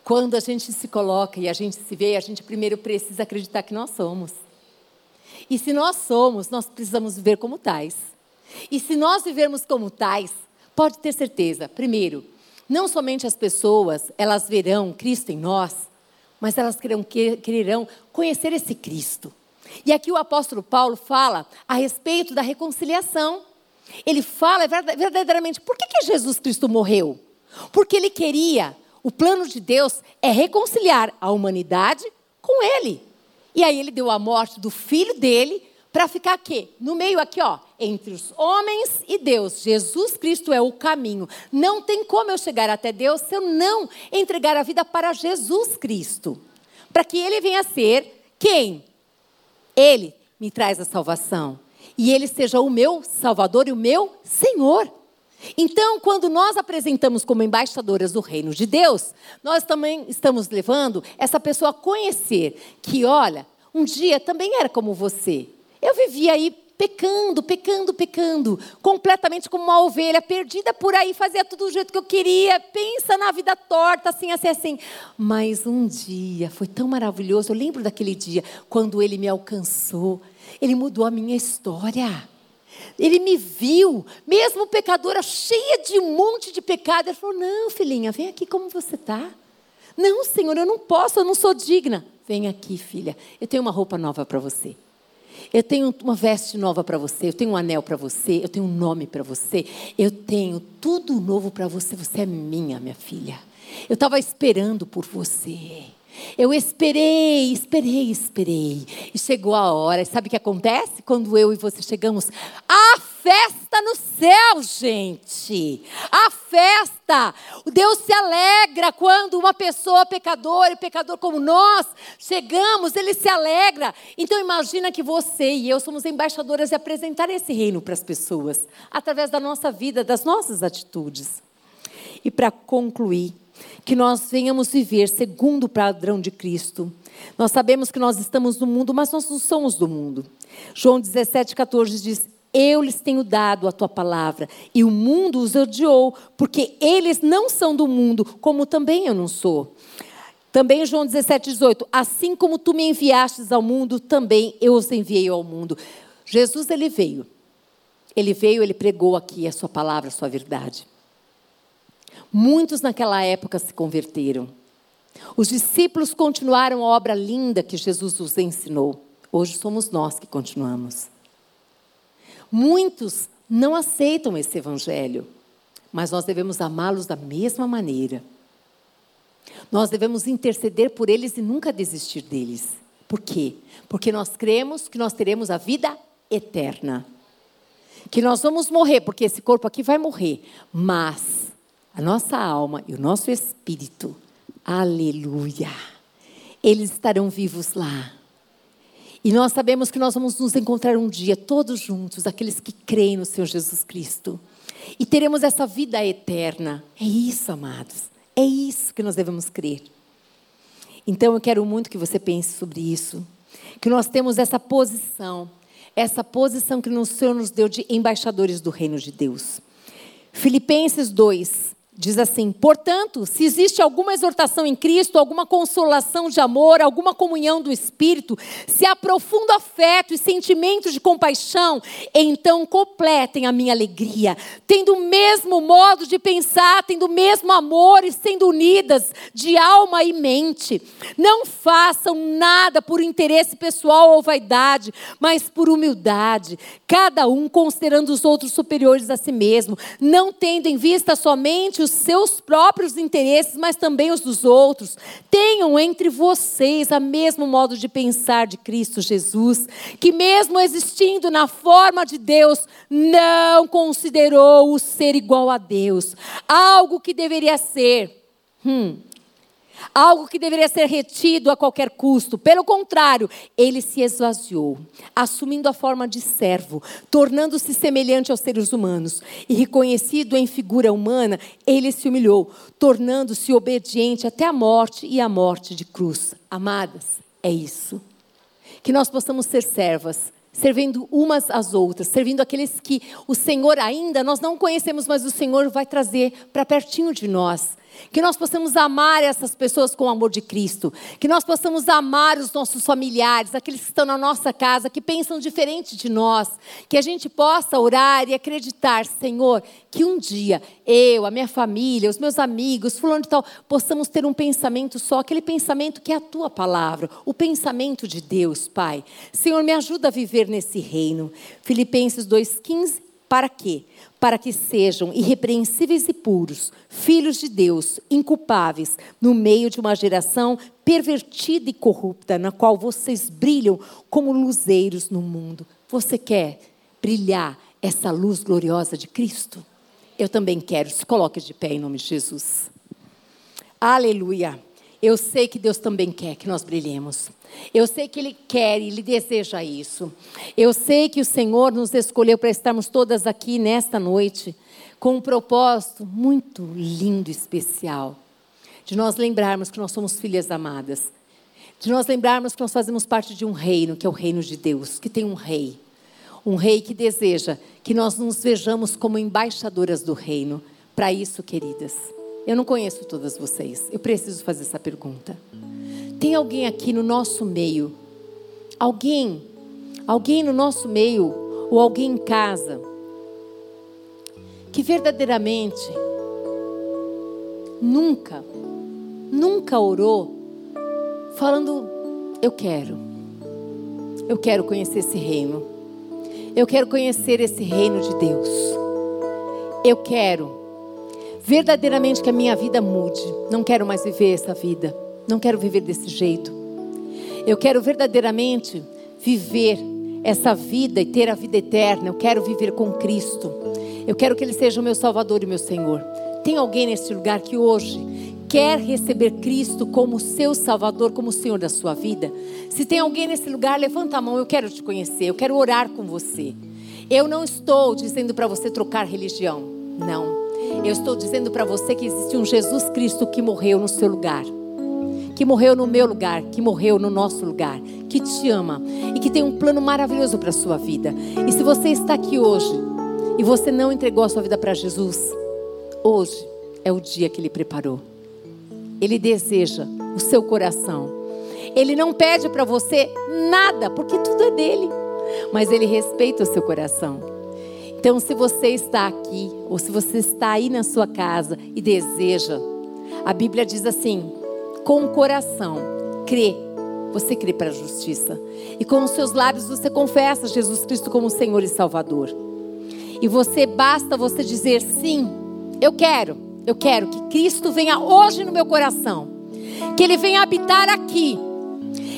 Speaker 1: quando a gente se coloca e a gente se vê, a gente primeiro precisa acreditar que nós somos. E se nós somos, nós precisamos viver como tais. E se nós vivermos como tais, pode ter certeza, primeiro, não somente as pessoas, elas verão Cristo em nós, mas elas quererão, quererão conhecer esse Cristo. E aqui o apóstolo Paulo fala a respeito da reconciliação. Ele fala verdadeiramente por que, que Jesus Cristo morreu? Porque ele queria o plano de Deus é reconciliar a humanidade com Ele. E aí ele deu a morte do filho dele para ficar aqui, no meio aqui, ó, entre os homens e Deus. Jesus Cristo é o caminho. Não tem como eu chegar até Deus se eu não entregar a vida para Jesus Cristo. Para que ele venha a ser quem? Ele me traz a salvação. E ele seja o meu Salvador e o meu Senhor. Então, quando nós apresentamos como embaixadoras do reino de Deus, nós também estamos levando essa pessoa a conhecer que, olha, um dia também era como você. Eu vivia aí pecando, pecando, pecando, completamente como uma ovelha perdida por aí, fazia tudo do jeito que eu queria, pensa na vida torta, assim, assim, assim. Mas um dia foi tão maravilhoso, eu lembro daquele dia, quando ele me alcançou, ele mudou a minha história. Ele me viu, mesmo pecadora, cheia de um monte de pecado. Ele falou: Não, filhinha, vem aqui como você está. Não, Senhor, eu não posso, eu não sou digna. Vem aqui, filha, eu tenho uma roupa nova para você. Eu tenho uma veste nova para você, eu tenho um anel para você, eu tenho um nome para você, eu tenho tudo novo para você. Você é minha, minha filha. Eu estava esperando por você. Eu esperei, esperei, esperei. E chegou a hora. E sabe o que acontece quando eu e você chegamos à festa no céu, gente. A festa. Deus se alegra quando uma pessoa pecadora e pecador como nós chegamos, ele se alegra. Então imagina que você e eu somos embaixadoras e apresentar esse reino para as pessoas através da nossa vida, das nossas atitudes. E para concluir, que nós venhamos viver segundo o padrão de Cristo. Nós sabemos que nós estamos no mundo, mas nós não somos do mundo. João 17, 14 diz: Eu lhes tenho dado a tua palavra, e o mundo os odiou, porque eles não são do mundo, como também eu não sou. Também João 17, 18: Assim como tu me enviastes ao mundo, também eu os enviei ao mundo. Jesus, ele veio. Ele veio, ele pregou aqui a sua palavra, a sua verdade. Muitos naquela época se converteram. Os discípulos continuaram a obra linda que Jesus os ensinou. Hoje somos nós que continuamos. Muitos não aceitam esse evangelho, mas nós devemos amá-los da mesma maneira. Nós devemos interceder por eles e nunca desistir deles. Por quê? Porque nós cremos que nós teremos a vida eterna. Que nós vamos morrer, porque esse corpo aqui vai morrer, mas a nossa alma e o nosso espírito, aleluia, eles estarão vivos lá. E nós sabemos que nós vamos nos encontrar um dia todos juntos, aqueles que creem no Senhor Jesus Cristo. E teremos essa vida eterna. É isso, amados. É isso que nós devemos crer. Então eu quero muito que você pense sobre isso. Que nós temos essa posição, essa posição que o Senhor nos deu de embaixadores do reino de Deus. Filipenses 2, Diz assim: portanto, se existe alguma exortação em Cristo, alguma consolação de amor, alguma comunhão do Espírito, se há profundo afeto e sentimento de compaixão, então completem a minha alegria, tendo o mesmo modo de pensar, tendo o mesmo amor e sendo unidas de alma e mente. Não façam nada por interesse pessoal ou vaidade, mas por humildade, cada um considerando os outros superiores a si mesmo, não tendo em vista somente os seus próprios interesses, mas também os dos outros. Tenham entre vocês o mesmo modo de pensar de Cristo Jesus, que, mesmo existindo na forma de Deus, não considerou o ser igual a Deus, algo que deveria ser. Hum, algo que deveria ser retido a qualquer custo. Pelo contrário, ele se esvaziou, assumindo a forma de servo, tornando-se semelhante aos seres humanos. E reconhecido em figura humana, ele se humilhou, tornando-se obediente até a morte e a morte de cruz. Amadas, é isso. Que nós possamos ser servas, servindo umas às outras, servindo aqueles que o Senhor ainda nós não conhecemos, mas o Senhor vai trazer para pertinho de nós. Que nós possamos amar essas pessoas com o amor de Cristo. Que nós possamos amar os nossos familiares, aqueles que estão na nossa casa, que pensam diferente de nós. Que a gente possa orar e acreditar, Senhor, que um dia eu, a minha família, os meus amigos, fulano de tal, possamos ter um pensamento só, aquele pensamento que é a tua palavra, o pensamento de Deus, Pai. Senhor, me ajuda a viver nesse reino. Filipenses 2,15, para quê? para que sejam irrepreensíveis e puros, filhos de Deus, inculpáveis, no meio de uma geração pervertida e corrupta, na qual vocês brilham como luzeiros no mundo. Você quer brilhar essa luz gloriosa de Cristo? Eu também quero. Se coloque de pé em nome de Jesus. Aleluia. Eu sei que Deus também quer que nós brilhemos. Eu sei que Ele quer e Ele deseja isso. Eu sei que o Senhor nos escolheu para estarmos todas aqui nesta noite com um propósito muito lindo e especial. De nós lembrarmos que nós somos filhas amadas. De nós lembrarmos que nós fazemos parte de um reino, que é o reino de Deus, que tem um rei. Um rei que deseja que nós nos vejamos como embaixadoras do reino. Para isso, queridas. Eu não conheço todas vocês. Eu preciso fazer essa pergunta. Tem alguém aqui no nosso meio? Alguém? Alguém no nosso meio? Ou alguém em casa? Que verdadeiramente nunca, nunca orou falando: Eu quero. Eu quero conhecer esse reino. Eu quero conhecer esse reino de Deus. Eu quero verdadeiramente que a minha vida mude. Não quero mais viver essa vida. Não quero viver desse jeito. Eu quero verdadeiramente viver essa vida e ter a vida eterna. Eu quero viver com Cristo. Eu quero que Ele seja o meu Salvador e meu Senhor. Tem alguém neste lugar que hoje quer receber Cristo como seu Salvador, como o Senhor da sua vida? Se tem alguém nesse lugar, levanta a mão. Eu quero te conhecer. Eu quero orar com você. Eu não estou dizendo para você trocar religião. Não. Eu estou dizendo para você que existe um Jesus Cristo que morreu no seu lugar. Que morreu no meu lugar, que morreu no nosso lugar, que te ama e que tem um plano maravilhoso para a sua vida. E se você está aqui hoje e você não entregou a sua vida para Jesus, hoje é o dia que Ele preparou. Ele deseja o seu coração. Ele não pede para você nada, porque tudo é dele mas Ele respeita o seu coração. Então, se você está aqui, ou se você está aí na sua casa e deseja, a Bíblia diz assim: com o coração, crê, você crê para a justiça, e com os seus lábios você confessa Jesus Cristo como Senhor e Salvador. E você basta você dizer sim, eu quero, eu quero que Cristo venha hoje no meu coração, que Ele venha habitar aqui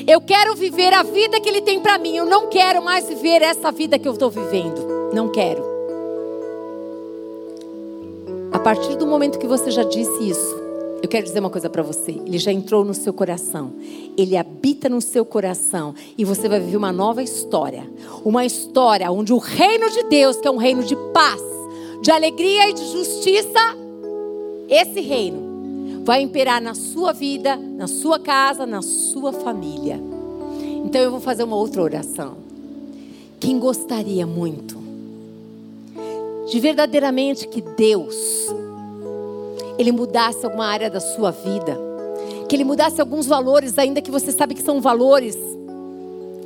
Speaker 1: eu quero viver a vida que Ele tem para mim. Eu não quero mais viver essa vida que eu estou vivendo. Não quero. Partir do momento que você já disse isso, eu quero dizer uma coisa para você. Ele já entrou no seu coração. Ele habita no seu coração. E você vai viver uma nova história. Uma história onde o reino de Deus, que é um reino de paz, de alegria e de justiça, esse reino vai imperar na sua vida, na sua casa, na sua família. Então eu vou fazer uma outra oração. Quem gostaria muito de verdadeiramente que Deus ele mudasse alguma área da sua vida, que ele mudasse alguns valores, ainda que você sabe que são valores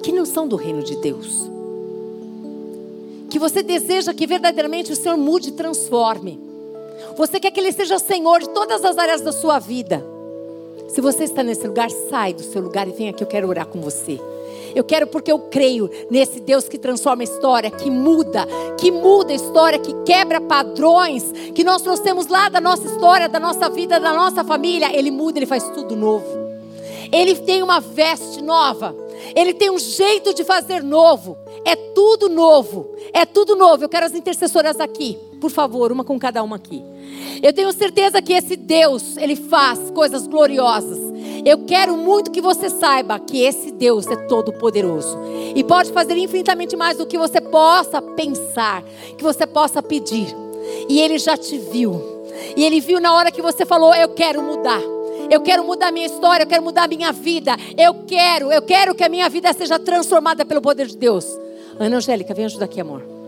Speaker 1: que não são do reino de Deus. Que você deseja que verdadeiramente o Senhor mude e transforme. Você quer que Ele seja Senhor de todas as áreas da sua vida. Se você está nesse lugar, sai do seu lugar e vem aqui, eu quero orar com você. Eu quero porque eu creio nesse Deus que transforma a história, que muda, que muda a história, que quebra padrões que nós trouxemos lá da nossa história, da nossa vida, da nossa família. Ele muda, ele faz tudo novo. Ele tem uma veste nova. Ele tem um jeito de fazer novo. É tudo novo. É tudo novo. Eu quero as intercessoras aqui. Por favor, uma com cada uma aqui. Eu tenho certeza que esse Deus, ele faz coisas gloriosas. Eu quero muito que você saiba que esse Deus é todo poderoso e pode fazer infinitamente mais do que você possa pensar, que você possa pedir. E ele já te viu. E ele viu na hora que você falou: "Eu quero mudar". Eu quero mudar minha história, eu quero mudar minha vida. Eu quero, eu quero que a minha vida seja transformada pelo poder de Deus. Ana Angélica, vem ajudar aqui, amor.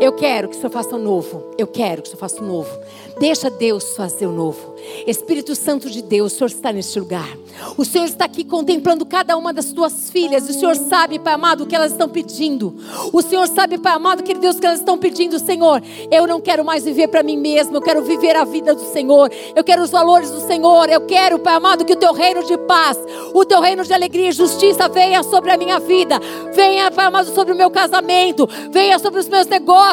Speaker 1: Eu quero que o Senhor faça o novo. Eu quero que o Senhor faça o novo. Deixa Deus fazer o novo. Espírito Santo de Deus, o Senhor está neste lugar. O Senhor está aqui contemplando cada uma das tuas filhas. O Senhor sabe, Pai amado, o que elas estão pedindo. O Senhor sabe, Pai amado, querido Deus, que elas estão pedindo. Senhor, eu não quero mais viver para mim mesmo. Eu quero viver a vida do Senhor. Eu quero os valores do Senhor. Eu quero, Pai amado, que o teu reino de paz, o teu reino de alegria e justiça venha sobre a minha vida. Venha, Pai amado, sobre o meu casamento. Venha sobre os meus negócios.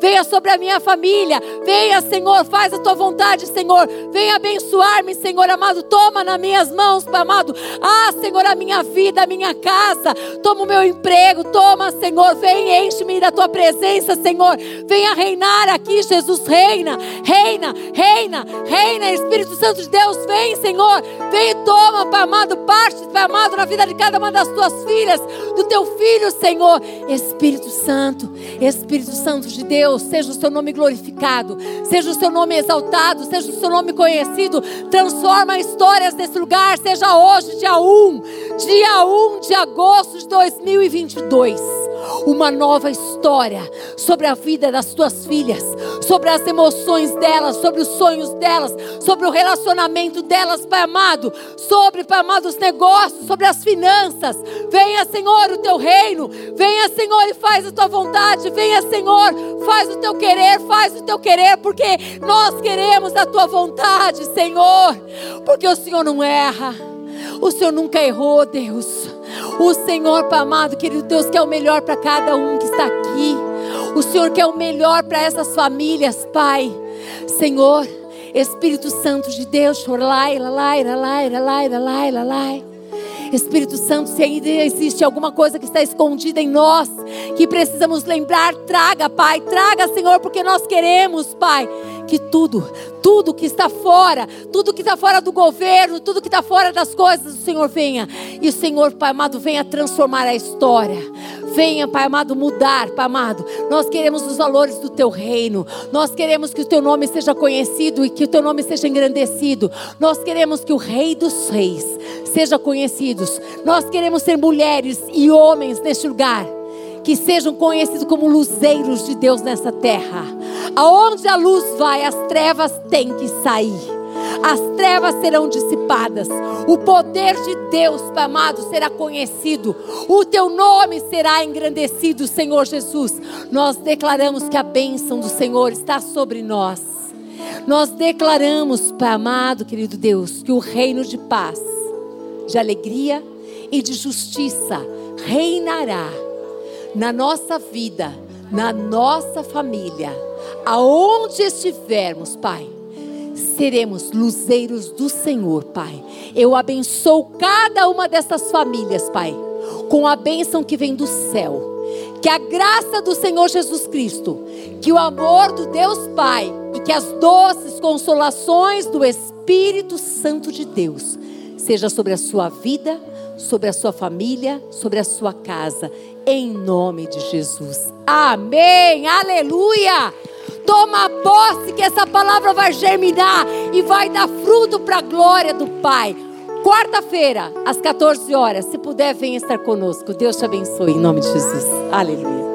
Speaker 1: Venha sobre a minha família. Venha, Senhor, faz a tua vontade, Senhor. Venha abençoar-me, Senhor amado. Toma nas minhas mãos, amado. Ah, Senhor, a minha vida, a minha casa. Toma o meu emprego. Toma, Senhor. Vem, enche-me da tua presença, Senhor. Venha reinar aqui, Jesus. Reina, reina, reina, reina. Espírito Santo de Deus, vem, Senhor. Vem e toma, Pai amado, parte, Pai amado, na vida de cada uma das tuas filhas, do teu filho, Senhor. Espírito Santo, Espírito Santo de Deus, seja o seu nome glorificado, seja o seu nome exaltado, seja o seu nome conhecido. Transforma histórias desse lugar, seja hoje, dia 1, dia 1 de agosto de 2022 uma nova história sobre a vida das tuas filhas, sobre as emoções delas, sobre os sonhos delas, sobre o relacionamento delas, Pai amado, sobre, Pai amado, os negócios, sobre as finanças. Venha, Senhor, o teu reino, venha, Senhor, e faz a tua vontade, venha, Senhor, faz o teu querer, faz o teu querer, porque nós queremos a tua vontade, Senhor, porque o Senhor não erra, o Senhor nunca errou, Deus. O Senhor, amado, querido Deus, que é o melhor para cada um que está aqui. O Senhor quer o melhor para essas famílias, Pai. Senhor, Espírito Santo de Deus, chorlai, lalai, lalai, lalai, lalai, lalai. Espírito Santo, se ainda existe alguma coisa que está escondida em nós, que precisamos lembrar, traga, Pai, traga, Senhor, porque nós queremos, Pai, que tudo, tudo que está fora, tudo que está fora do governo, tudo que está fora das coisas, o Senhor venha. E o Senhor, Pai amado, venha transformar a história. Venha, Pai amado, mudar, Pai amado. Nós queremos os valores do teu reino. Nós queremos que o teu nome seja conhecido e que o teu nome seja engrandecido. Nós queremos que o Rei dos Reis seja conhecido. Nós queremos ser mulheres e homens neste lugar que sejam conhecidos como luzeiros de Deus nessa terra. Aonde a luz vai, as trevas têm que sair as trevas serão dissipadas, o poder de Deus, amado, será conhecido, o teu nome será engrandecido, Senhor Jesus. Nós declaramos que a bênção do Senhor está sobre nós. Nós declaramos, Pai amado, querido Deus, que o reino de paz, de alegria e de justiça reinará na nossa vida, na nossa família, aonde estivermos, Pai seremos luzeiros do Senhor, Pai. Eu abençoo cada uma dessas famílias, Pai, com a bênção que vem do céu. Que a graça do Senhor Jesus Cristo, que o amor do Deus Pai e que as doces consolações do Espírito Santo de Deus seja sobre a sua vida, sobre a sua família, sobre a sua casa, em nome de Jesus. Amém. Aleluia. Toma posse que essa palavra vai germinar e vai dar fruto para a glória do Pai. Quarta-feira, às 14 horas, se puder, venha estar conosco. Deus te abençoe em nome de Jesus. Aleluia.